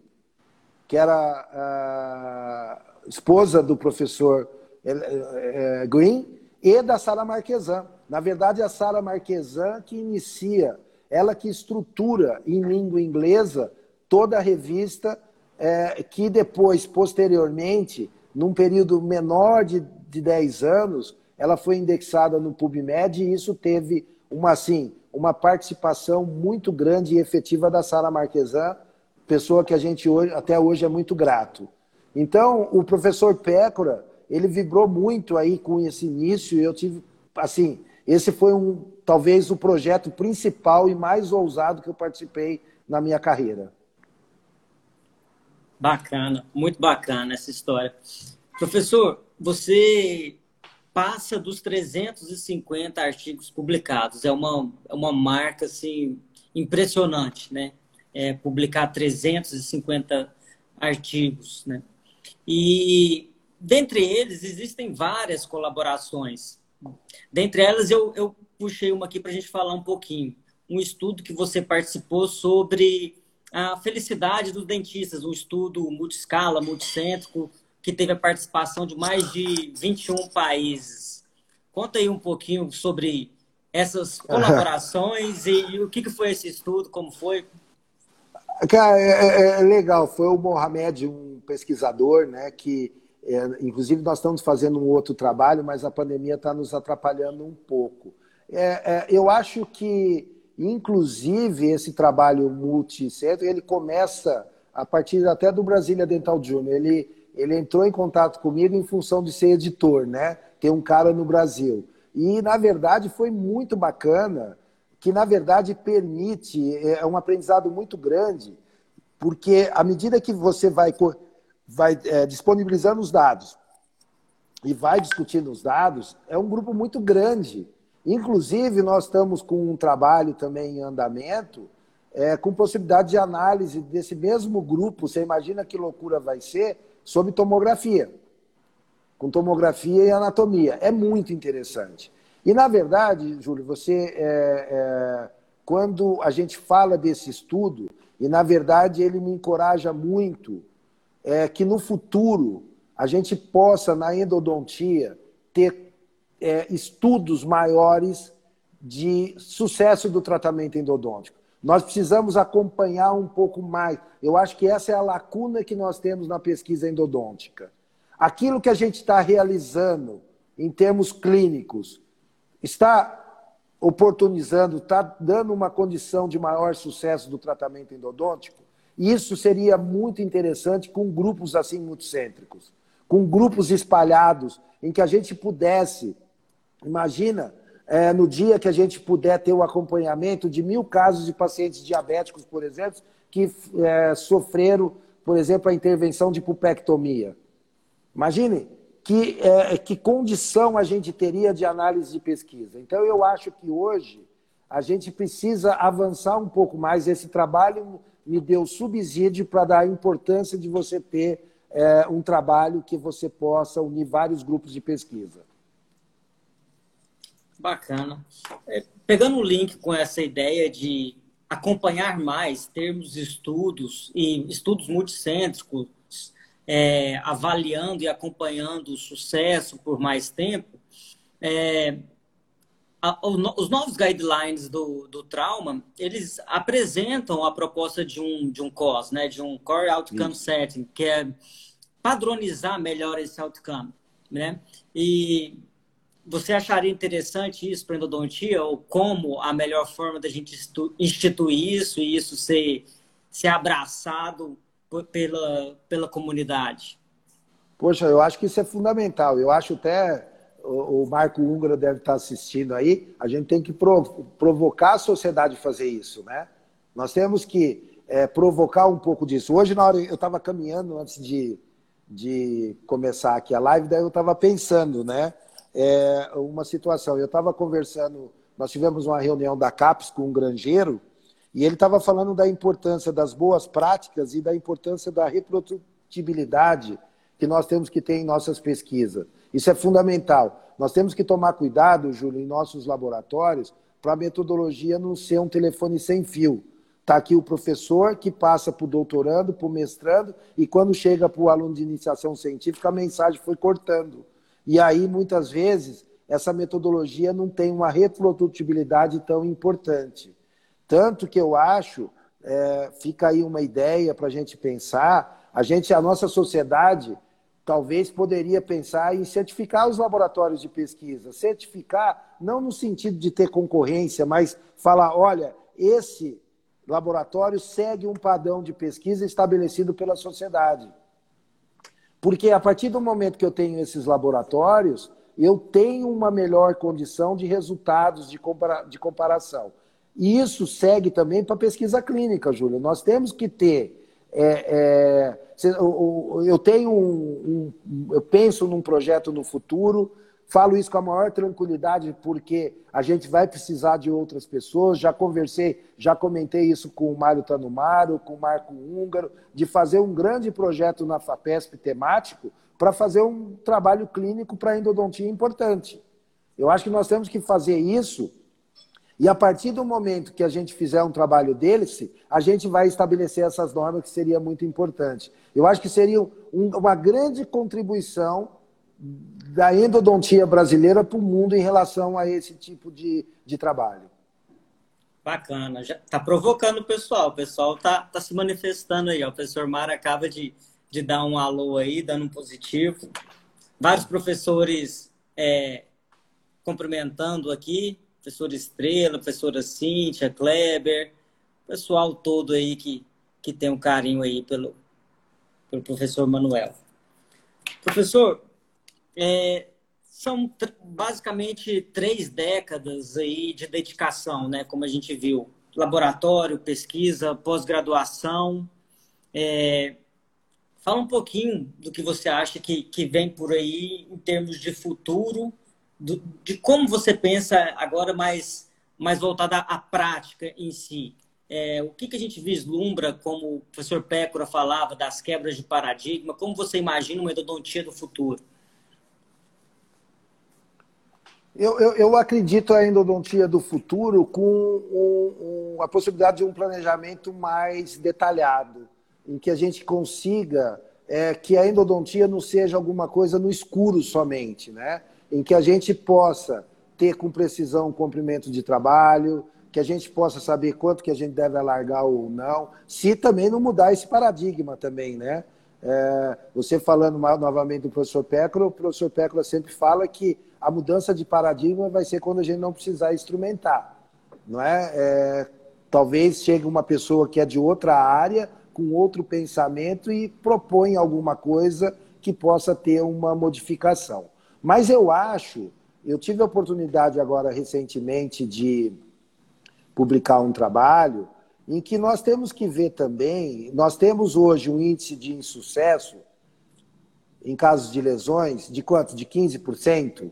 que era uh, esposa do professor uh, Green, e da Sara Marquesan. Na verdade, a Sara Marquesan que inicia, ela que estrutura em língua inglesa toda a revista é, que depois, posteriormente, num período menor de, de 10 anos, ela foi indexada no PubMed e isso teve uma, assim, uma participação muito grande e efetiva da Sara Marquesan, pessoa que a gente hoje, até hoje é muito grato. Então, o professor Pécora, ele vibrou muito aí com esse início, eu tive, assim, esse foi um, talvez o projeto principal e mais ousado que eu participei na minha carreira. Bacana, muito bacana essa história. Professor, você passa dos 350 artigos publicados. É uma, é uma marca assim, impressionante, né? É, publicar 350 artigos, né? E dentre eles existem várias colaborações. Dentre elas, eu, eu puxei uma aqui para a gente falar um pouquinho. Um estudo que você participou sobre a felicidade dos dentistas, um estudo multiscala, multicêntrico, que teve a participação de mais de 21 países. Conta aí um pouquinho sobre essas colaborações e, e, o que, que foi esse estudo, como foi? Cara, é, é, é legal. Foi o Mohamed, um pesquisador, né, que é, inclusive nós estamos fazendo um outro trabalho, mas a pandemia está nos atrapalhando um pouco. É, é, eu acho que, inclusive, esse trabalho multicentro, ele começa a partir até do Brasília Dental Junior. Ele, ele entrou em contato comigo em função de ser editor, né? Tem um cara no Brasil. E, na verdade, foi muito bacana, que, na verdade, permite, é um aprendizado muito grande, porque à medida que você vai, vai é, disponibilizando os dados e vai discutindo os dados, é um grupo muito grande. Inclusive, nós estamos com um trabalho também em andamento, é, com possibilidade de análise desse mesmo grupo, você imagina que loucura vai ser, sobre tomografia com tomografia e anatomia. É muito interessante. E, na verdade, Júlio, você, é, é, quando a gente fala desse estudo, e, na verdade, ele me encoraja muito é, que, no futuro, a gente possa, na endodontia, ter é, estudos maiores de sucesso do tratamento endodôntico. Nós precisamos acompanhar um pouco mais. Eu acho que essa é a lacuna que nós temos na pesquisa endodôntica aquilo que a gente está realizando em termos clínicos está oportunizando, está dando uma condição de maior sucesso do tratamento endodôntico? Isso seria muito interessante com grupos assim multicêntricos, com grupos espalhados, em que a gente pudesse, imagina, é, no dia que a gente puder ter o acompanhamento de mil casos de pacientes diabéticos, por exemplo, que é, sofreram, por exemplo, a intervenção de pupectomia. Imagine que, é, que condição a gente teria de análise de pesquisa. Então, eu acho que hoje a gente precisa avançar um pouco mais. Esse trabalho me deu subsídio para dar a importância de você ter é, um trabalho que você possa unir vários grupos de pesquisa. Bacana. É, pegando o link com essa ideia de acompanhar mais, termos estudos e estudos multicêntricos, é, avaliando e acompanhando o sucesso por mais tempo, é, a, os novos guidelines do, do trauma, eles apresentam a proposta de um, de um COS, né, de um Core Outcome Isso. Setting, que é padronizar melhor esse outcome. Né? E você acharia interessante isso para endodontia, ou como a melhor forma da gente instituir isso e isso ser, ser abraçado pela, pela comunidade? Poxa, eu acho que isso é fundamental. Eu acho até o, Marco Húngaro deve estar assistindo aí. A gente tem que provocar a sociedade a fazer isso, né? Nós temos que é, provocar um pouco disso. Hoje, na hora eu estava caminhando antes de, de começar aqui a live, daí eu estava pensando, né? É, uma situação. Eu estava conversando, nós tivemos uma reunião da CAPES com um granjeiro e ele estava falando da importância das boas práticas e da importância da reprodutibilidade que nós temos que ter em nossas pesquisas. Isso é fundamental. Nós temos que tomar cuidado, Júlio, em nossos laboratórios, para a metodologia não ser um telefone sem fio. Está aqui o professor que passa para o doutorando, para o mestrando, e quando chega para o aluno de iniciação científica, a mensagem foi cortando. E aí, muitas vezes, essa metodologia não tem uma reprodutibilidade tão importante. Tanto que eu acho, é, fica aí uma ideia para a gente pensar, a gente, a nossa sociedade, talvez poderia pensar em certificar os laboratórios de pesquisa. Certificar, não no sentido de ter concorrência, mas falar, olha, esse laboratório segue um padrão de pesquisa estabelecido pela sociedade. Porque a partir do momento que eu tenho esses laboratórios, eu tenho uma melhor condição de resultados de, compara de comparação. E isso segue também para a pesquisa clínica, Júlio. Nós temos que ter. É, é, eu tenho um, um, eu penso num projeto no futuro, falo isso com a maior tranquilidade, porque a gente vai precisar de outras pessoas. Já conversei, já comentei isso com o Mário Tanumaro, com o Marco Húngaro, de fazer um grande projeto na FAPESP temático para fazer um trabalho clínico para endodontia importante. Eu acho que nós temos que fazer isso e a partir do momento que a gente fizer um trabalho desse, a gente vai estabelecer essas normas que seria muito importante. Eu acho que seria um, uma grande contribuição da endodontia brasileira para o mundo em relação a esse tipo de, de trabalho. Bacana, já está provocando o pessoal, o pessoal está tá se manifestando aí, ó. o professor Mara acaba de, de dar um alô aí, dando um positivo. Vários professores é, cumprimentando aqui, professor Estrela, professora Cíntia, Kleber, pessoal todo aí que, que tem um carinho aí pelo, pelo professor Manuel. Professor, é, são basicamente três décadas aí de dedicação, né? Como a gente viu, laboratório, pesquisa, pós-graduação. É, fala um pouquinho do que você acha que, que vem por aí em termos de futuro, do, de como você pensa agora mais, mais voltada à prática em si. É, o que, que a gente vislumbra, como o professor Pécora falava, das quebras de paradigma? Como você imagina uma endodontia do futuro? Eu, eu, eu acredito a endodontia do futuro com um, um, a possibilidade de um planejamento mais detalhado, em que a gente consiga é, que a endodontia não seja alguma coisa no escuro somente, né? em que a gente possa ter com precisão um comprimento de trabalho, que a gente possa saber quanto que a gente deve alargar ou não, se também não mudar esse paradigma também, né? É, você falando novamente do professor Pécora, o professor Pécora sempre fala que a mudança de paradigma vai ser quando a gente não precisar instrumentar, não é? é talvez chegue uma pessoa que é de outra área, com outro pensamento e propõe alguma coisa que possa ter uma modificação. Mas eu acho, eu tive a oportunidade agora recentemente de publicar um trabalho em que nós temos que ver também, nós temos hoje um índice de insucesso em casos de lesões de quanto? De 15%.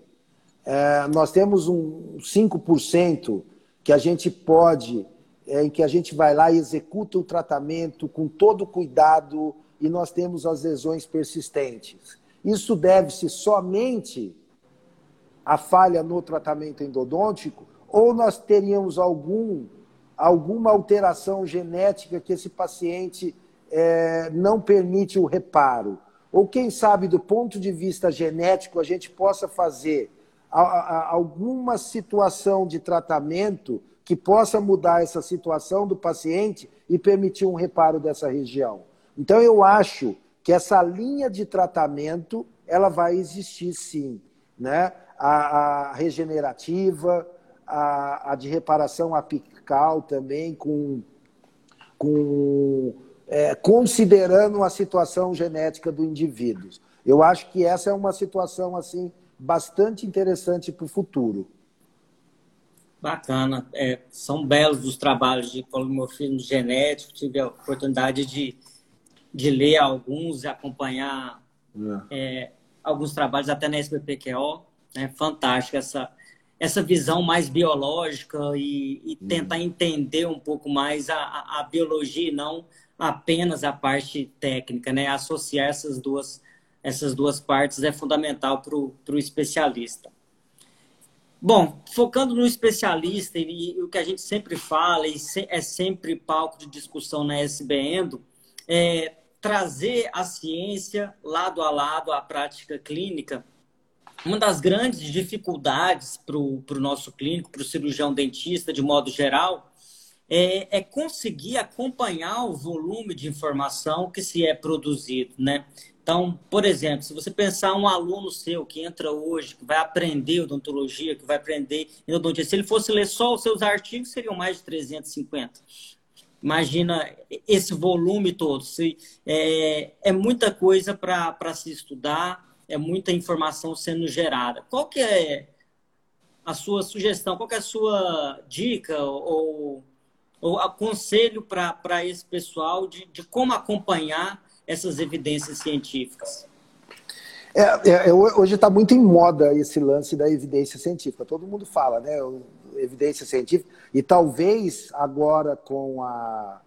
É, nós temos um 5% que a gente pode, é, em que a gente vai lá e executa o tratamento com todo cuidado e nós temos as lesões persistentes. Isso deve-se somente à falha no tratamento endodôntico ou nós teríamos algum, alguma alteração genética que esse paciente é, não permite o reparo. Ou quem sabe, do ponto de vista genético, a gente possa fazer alguma situação de tratamento que possa mudar essa situação do paciente e permitir um reparo dessa região. Então, eu acho que essa linha de tratamento ela vai existir sim. Né? A, a regenerativa, a, a de reparação apical também, com, com é, considerando a situação genética do indivíduo. Eu acho que essa é uma situação assim bastante interessante para o futuro. Bacana. É, são belos os trabalhos de polimorfismo genético. Tive a oportunidade de, de ler alguns e acompanhar é. É, alguns trabalhos até na SBPQO. É fantástico essa, essa visão mais biológica e, e uhum. tentar entender um pouco mais a, a, a, biologia e não apenas a parte técnica, né? Associar essas duas, essas duas partes é fundamental para o especialista. Bom, focando no especialista, e, e, o que a gente sempre fala, e se, é sempre palco de discussão na SBN, é trazer a ciência lado a lado à prática clínica uma das grandes dificuldades para o nosso clínico, para o cirurgião dentista, de modo geral, é, é, conseguir acompanhar o volume de informação que se é produzido, né? Então, por exemplo, se você pensar um aluno seu que entra hoje, que vai aprender odontologia, que vai aprender odontologia, se ele fosse ler só os seus artigos, seriam mais de 350. Imagina esse volume todo. Se, é, é muita coisa para se estudar, é muita informação sendo gerada. Qual que é a sua sugestão? Qual que é a sua dica ou, ou aconselho para esse pessoal de, de como acompanhar essas evidências científicas? É, é, é hoje está muito em moda esse lance da evidência científica. Todo mundo fala, né? Evidência científica. E talvez agora com a,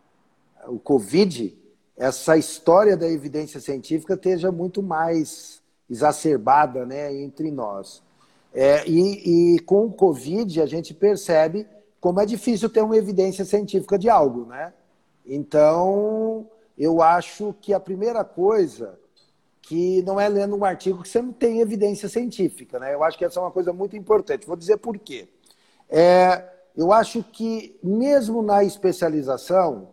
o Covid, essa história da evidência científica esteja muito mais exacerbada né, entre nós. É, e, e, com o Covid a gente percebe como é difícil ter uma evidência científica de algo, né? Então, eu acho que a primeira coisa que não é lendo um artigo que você não tem evidência científica. Né? Eu acho que essa é uma coisa muito importante. Vou dizer por quê. É, eu acho que, mesmo na especialização,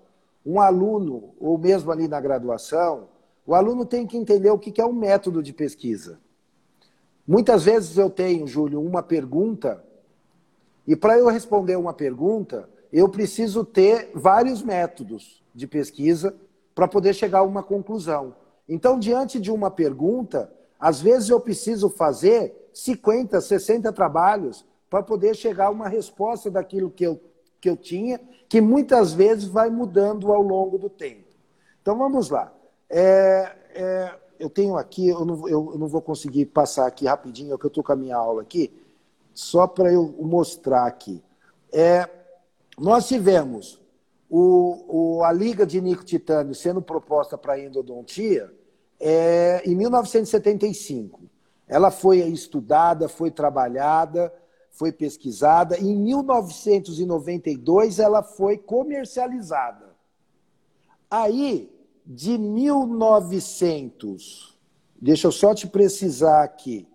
um aluno, ou mesmo ali na graduação, o aluno tem que entender o que é um método de pesquisa. Muitas vezes eu tenho, Júlio, uma pergunta, e para eu responder uma pergunta, eu preciso ter vários métodos de pesquisa para poder chegar a uma conclusão. Então, diante de uma pergunta, às vezes eu preciso fazer 50, 60 trabalhos para poder chegar a uma resposta daquilo que eu, que eu tinha, que muitas vezes vai mudando ao longo do tempo. Então, vamos lá. É, é, eu tenho aqui, eu não, eu, não, vou conseguir passar aqui rapidinho, é que eu estou com a minha aula aqui, só para eu mostrar aqui. É, nós tivemos o, o, a liga de nicotitânio sendo proposta para endodontia é, em 1975. Ela foi estudada, foi trabalhada, foi pesquisada. Em 1992, ela foi comercializada. Aí, de 1900, deixa eu só te precisar aqui,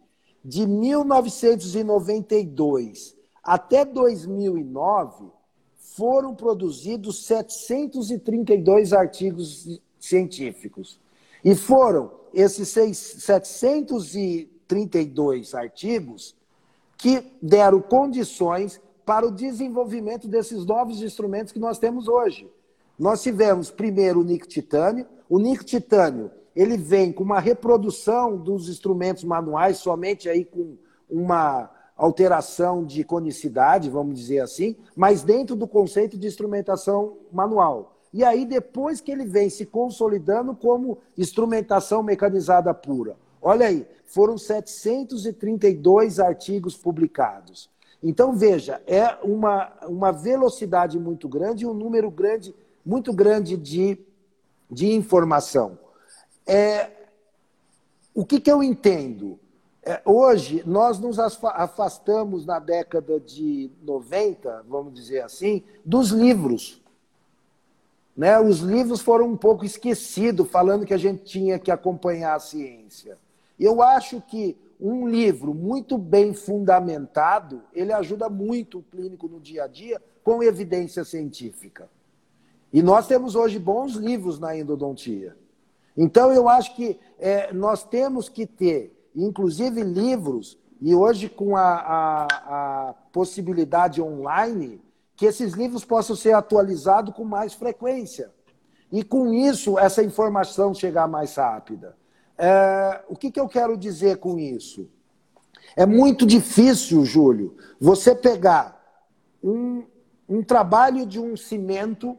de 1992 até 2009, foram produzidos 732 artigos científicos. E foram esses 732 artigos que deram condições para o desenvolvimento desses novos instrumentos que nós temos hoje. Nós tivemos primeiro o Nick Titânio. O Nick Titânio ele vem com uma reprodução dos instrumentos manuais, somente aí com uma alteração de conicidade, vamos dizer assim, mas dentro do conceito de instrumentação manual. E aí, depois que ele vem se consolidando como instrumentação mecanizada pura. Olha aí, foram 732 artigos publicados. Então, veja, é uma, uma velocidade muito grande e um número grande, muito grande de, de informação. É, o que, que eu entendo? É, hoje, nós nos afastamos na década de 90, vamos dizer assim, dos livros. Né? Os livros foram um pouco esquecidos, falando que a gente tinha que acompanhar a ciência. Eu acho que um livro muito bem fundamentado, ele ajuda muito o clínico no dia a dia com evidência científica. E nós temos hoje bons livros na endodontia. Então, eu acho que é, nós temos que ter inclusive livros, e hoje com a, a, a possibilidade online, que esses livros possam ser atualizados com mais frequência. E com isso, essa informação chegar mais rápida. É, o que, que eu quero dizer com isso? É muito difícil, Júlio, você pegar um, um trabalho de um cimento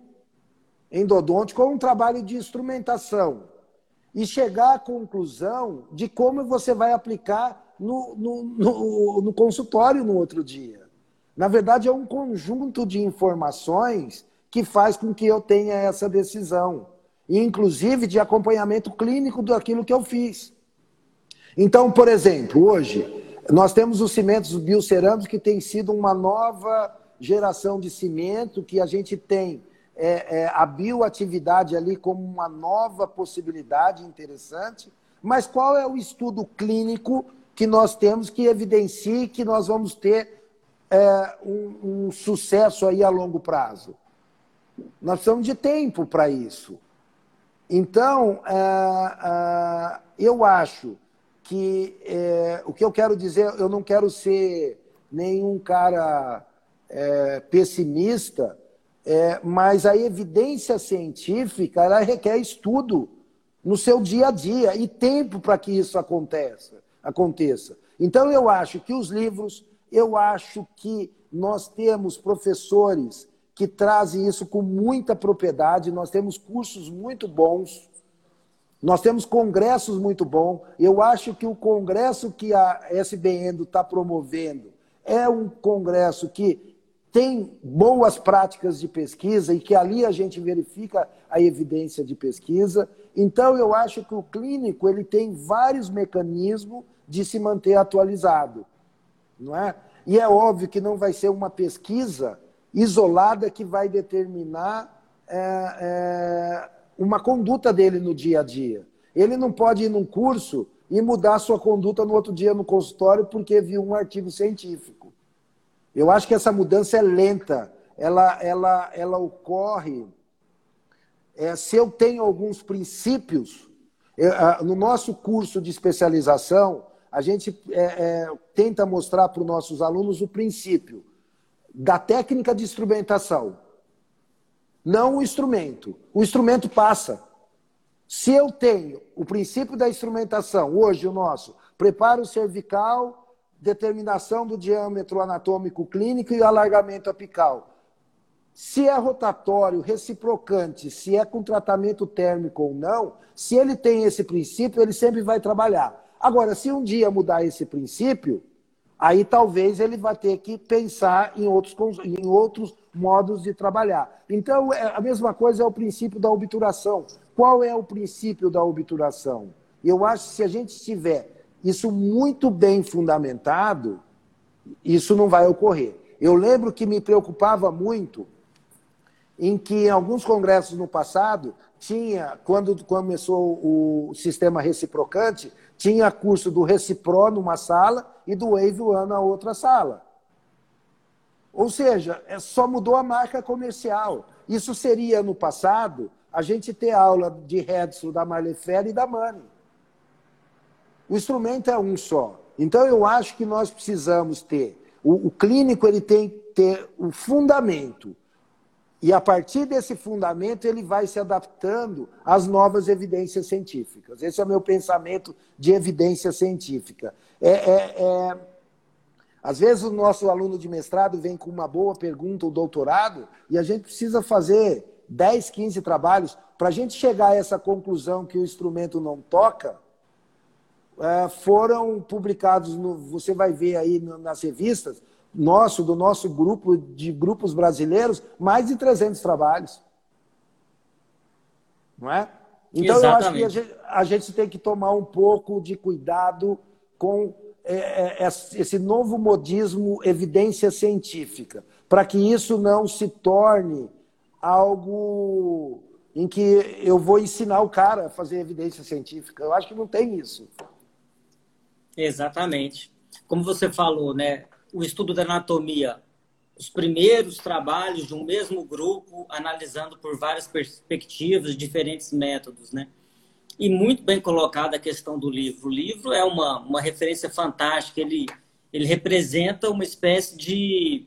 endodôntico ou um trabalho de instrumentação e chegar à conclusão de como você vai aplicar no, no, no, no consultório no outro dia. Na verdade, é um conjunto de informações que faz com que eu tenha essa decisão, inclusive de acompanhamento clínico daquilo que eu fiz. Então, por exemplo, hoje, nós temos os cimentos biocerâmicos que tem sido uma nova geração de cimento que a gente tem é, é, a bioatividade ali como uma nova possibilidade interessante, mas qual é o estudo clínico que nós temos que evidencie que nós vamos ter é, um, um, sucesso aí a longo prazo? Nós precisamos de tempo para isso. Então, é, é, eu acho que é, o que eu quero dizer, eu não quero ser nenhum cara pessimista, é, mas a evidência científica ela requer estudo no seu dia a dia e tempo para que isso aconteça, aconteça. Então eu acho que os livros, eu acho que nós temos professores que trazem isso com muita propriedade, nós temos cursos muito bons, nós temos congressos muito bons. Eu acho que o congresso que a SBN está promovendo é um congresso que tem boas práticas de pesquisa e que ali a gente verifica a evidência de pesquisa. Então, eu acho que o clínico ele tem vários mecanismos de se manter atualizado. Não é? E é óbvio que não vai ser uma pesquisa isolada que vai determinar é, é, uma conduta dele no dia a dia. Ele não pode ir num curso e mudar sua conduta no outro dia no consultório porque viu um artigo científico. Eu acho que essa mudança é lenta, ela, ela, ela ocorre. É, se eu tenho alguns princípios, eu, no nosso curso de especialização, a gente é, é, tenta mostrar para os nossos alunos o princípio da técnica de instrumentação, não o instrumento. O instrumento passa. Se eu tenho o princípio da instrumentação, hoje o nosso, preparo cervical, determinação do diâmetro anatômico clínico e alargamento apical. Se é rotatório, reciprocante, se é com tratamento térmico ou não, se ele tem esse princípio, ele sempre vai trabalhar. Agora, se um dia mudar esse princípio, aí talvez ele vai ter que pensar em outros, em outros modos de trabalhar. Então, é, a mesma coisa é o princípio da obturação. Qual é o princípio da obturação? Eu acho que se a gente tiver isso muito bem fundamentado, isso não vai ocorrer. Eu lembro que me preocupava muito em que em alguns congressos no passado tinha, quando começou o sistema reciprocante, tinha curso do Recipro numa sala e do Wave One na outra sala. Ou seja, é, só mudou a marca comercial. Isso seria, no passado, a gente ter aula de Redson, da Marlefera e da Mani. O instrumento é um só. Então, eu acho que nós precisamos ter. O, o clínico ele tem que ter o um fundamento. E a partir desse fundamento, ele vai se adaptando às novas evidências científicas. Esse é o meu pensamento de evidência científica. É, é, é às vezes o nosso aluno de mestrado vem com uma boa pergunta, ou doutorado, e a gente precisa fazer 10, 15 trabalhos para a gente chegar a essa conclusão que o instrumento não toca. É, foram publicados, no, você vai ver aí nas revistas, nosso, do nosso grupo de grupos brasileiros, mais de 300 trabalhos. Não é? Então Exatamente. eu acho que a gente, a gente tem que tomar um pouco de cuidado com é, é, é, esse novo modismo evidência científica, para que isso não se torne algo em que eu vou ensinar o cara a fazer evidência científica. Eu acho que não tem isso. Exatamente. Como você falou, né? O estudo da anatomia, os primeiros trabalhos de um mesmo grupo analisando por várias perspectivas, diferentes métodos, né? e muito bem colocada a questão do livro. O livro é uma, uma referência fantástica, ele, ele representa uma espécie de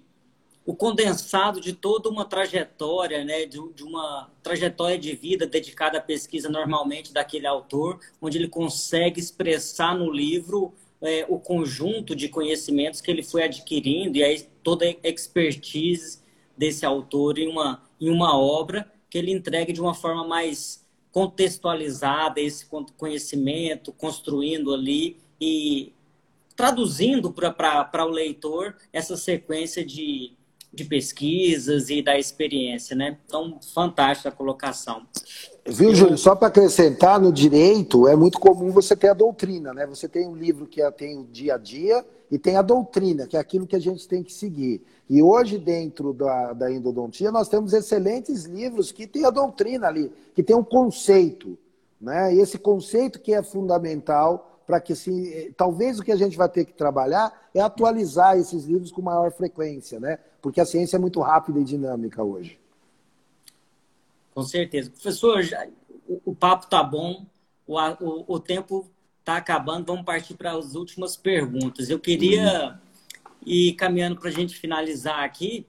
o condensado de toda uma trajetória, né, de, de, uma trajetória de vida dedicada à pesquisa normalmente daquele autor, onde ele consegue expressar no livro é, o conjunto de conhecimentos que ele foi adquirindo e aí toda a expertise desse autor em uma, em uma obra que ele entregue de uma forma mais contextualizada esse conhecimento, construindo ali e traduzindo para o leitor essa sequência de, de pesquisas e da experiência, né? Então, fantástica a colocação. Viu, Júlio? Só para acrescentar, no direito é muito comum você ter a doutrina, né? Você tem um livro que é, tem o dia a dia e tem a doutrina, que é aquilo que a gente tem que seguir. E hoje, dentro da, da endodontia, nós temos excelentes livros que têm a doutrina ali, que tem um conceito. Né? E esse conceito que é fundamental para que, assim, talvez o que a gente vai ter que trabalhar é atualizar esses livros com maior frequência, né? porque a ciência é muito rápida e dinâmica hoje. Com certeza. Professor, já, o, o papo está bom, o, o, o tempo está acabando, vamos partir para as últimas perguntas. Eu queria... Uhum e caminhando para a gente finalizar aqui,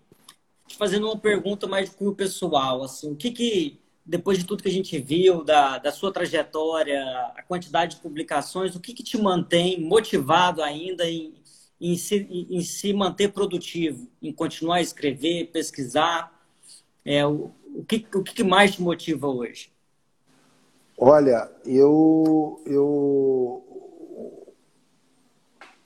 te fazendo uma pergunta mais de cunho pessoal, assim, o que que, depois de tudo que a gente viu, da, da sua trajetória, a quantidade de publicações, o que que te mantém motivado ainda em, em, se, em se manter produtivo, em continuar a escrever, pesquisar? É, o, o, que, o que mais te motiva hoje? Olha, eu, eu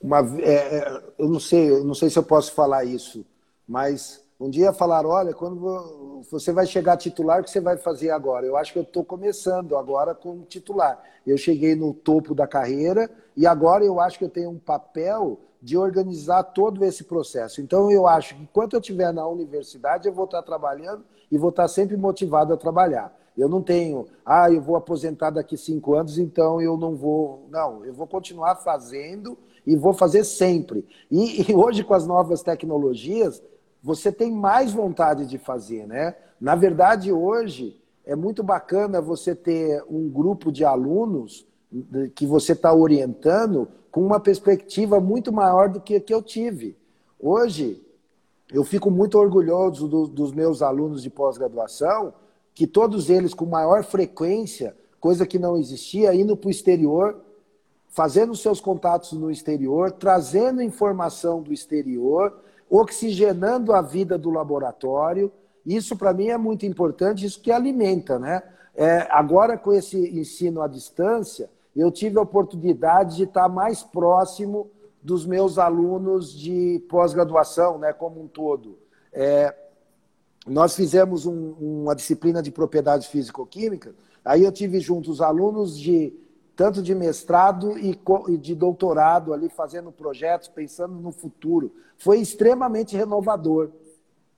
uma, é, é, eu não sei, eu não sei se eu posso falar isso, mas um dia falaram, olha, quando você vai chegar titular, o que você vai fazer agora? Eu acho que eu estou começando agora como titular. Eu cheguei no topo da carreira e agora eu acho que eu tenho um papel de organizar todo esse processo. Então eu acho que enquanto eu estiver na universidade, eu vou estar trabalhando e vou estar sempre motivado a trabalhar. Eu não tenho, ah, eu vou aposentar daqui cinco anos, então eu não vou. Não, eu vou continuar fazendo e vou fazer sempre. E, e hoje, com as novas tecnologias, você tem mais vontade de fazer, né? Na verdade, hoje é muito bacana você ter um grupo de alunos que você está orientando com uma perspectiva muito maior do que, que eu tive. Hoje, eu fico muito orgulhoso do, dos meus alunos de pós-graduação, que todos eles com maior frequência, coisa que não existia, indo para o exterior, fazendo seus contatos no exterior, trazendo informação do exterior, oxigenando a vida do laboratório. Isso para mim é muito importante, isso que alimenta, né? É, agora com esse ensino à distância, eu tive a oportunidade de estar mais próximo dos meus alunos de pós-graduação, né, como um todo. É, nós fizemos um, uma disciplina de propriedades físico-químicas, aí eu tive junto os alunos de tanto de mestrado e de doutorado ali fazendo projetos, pensando no futuro. Foi extremamente renovador.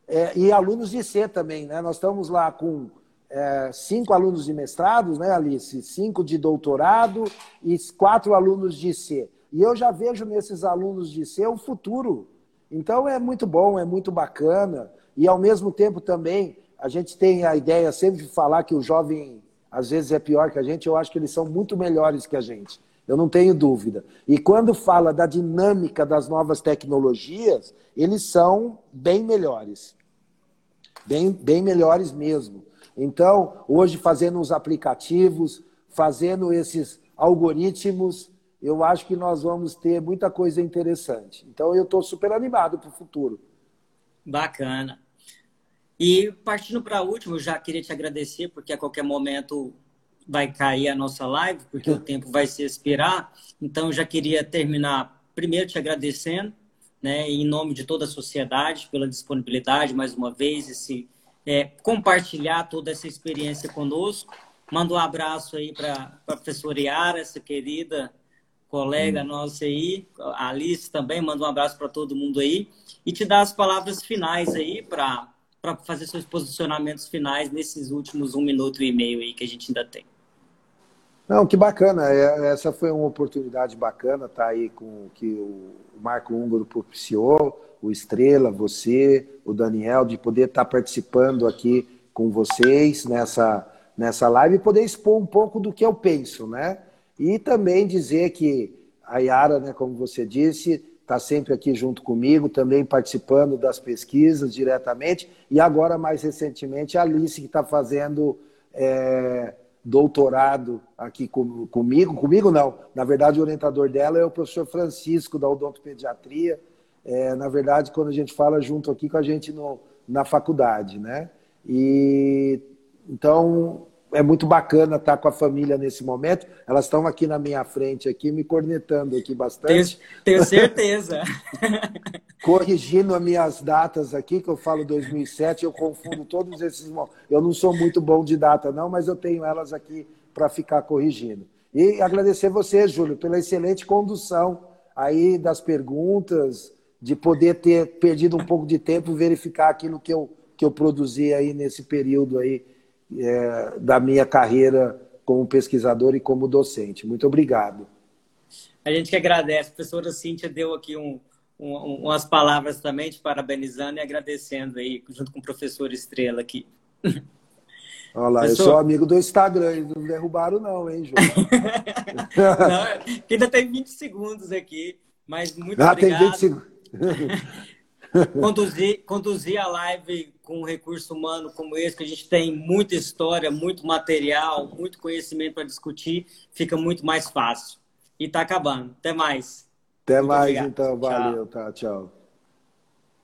É, e alunos de C também, né? Nós estamos lá com é, cinco alunos de mestrados, né, Alice? Cinco de doutorado e quatro alunos de C. E eu já vejo nesses alunos de C o futuro. Então é muito bom, é muito bacana. E ao mesmo tempo também, a gente tem a ideia sempre de falar que o jovem às vezes é pior que a gente, eu acho que eles são muito melhores que a gente. Eu não tenho dúvida. E quando fala da dinâmica das novas tecnologias, eles são bem melhores. Bem, bem melhores mesmo. Então, hoje, fazendo os aplicativos, fazendo esses algoritmos, eu acho que nós vamos ter muita coisa interessante. Então, eu estou super animado para o futuro. Bacana. E partindo para a última, eu já queria te agradecer, porque a qualquer momento vai cair a nossa live, porque o tempo vai se expirar. Então, eu já queria terminar primeiro te agradecendo, né, em nome de toda a sociedade, pela disponibilidade, mais uma vez, esse é, compartilhar toda essa experiência conosco. Mando um abraço aí para a professora Yara, essa querida colega hum. nossa aí, a Alice também, manda um abraço para todo mundo aí. E te dar as palavras finais aí para fazer seus posicionamentos finais nesses últimos um minuto e meio aí que a gente ainda tem. Não, que bacana. É, essa foi uma oportunidade bacana, tá aí com que o Marco Húngaro propiciou o Estrela, você, o Daniel, de poder estar participando aqui com vocês nessa, nessa live e poder expor um pouco do que eu penso, né? E também dizer que a Yara, né, como você disse, está sempre aqui junto comigo, também participando das pesquisas diretamente, e agora, mais recentemente, a Alice, que está fazendo é, doutorado aqui com, comigo, comigo não, na verdade o orientador dela é o professor Francisco, da odontopediatria, é, na verdade, quando a gente fala junto aqui com a gente no, na faculdade, né? E então é muito bacana estar com a família nesse momento. Elas estão aqui na minha frente, aqui me cornetando aqui bastante. Tenho, tenho certeza. Corrigindo as minhas datas aqui, que eu falo 2007, eu confundo todos esses. Eu não sou muito bom de data, não, mas eu tenho elas aqui para ficar corrigindo. E agradecer você, Júlio, pela excelente condução aí das perguntas, de poder ter perdido um pouco de tempo verificar aquilo que eu, que eu produzi aí nesse período aí é, da minha carreira como pesquisador e como docente. Muito obrigado. A gente que agradece. A professora Cíntia deu aqui um, um, umas palavras também, te parabenizando e agradecendo aí, junto com o professor Estrela aqui. Olha lá, Professor... eu sou amigo do Instagram, não derrubaram não, hein, João? não, ainda tem 20 segundos aqui, mas muito ah, obrigado. Tem 20 segundos. conduzir, conduzir a live com um recurso humano como esse, que a gente tem muita história, muito material, muito conhecimento para discutir, fica muito mais fácil. E está acabando. Até mais. Até muito mais, obrigado. então. Valeu, tchau. tá? Tchau.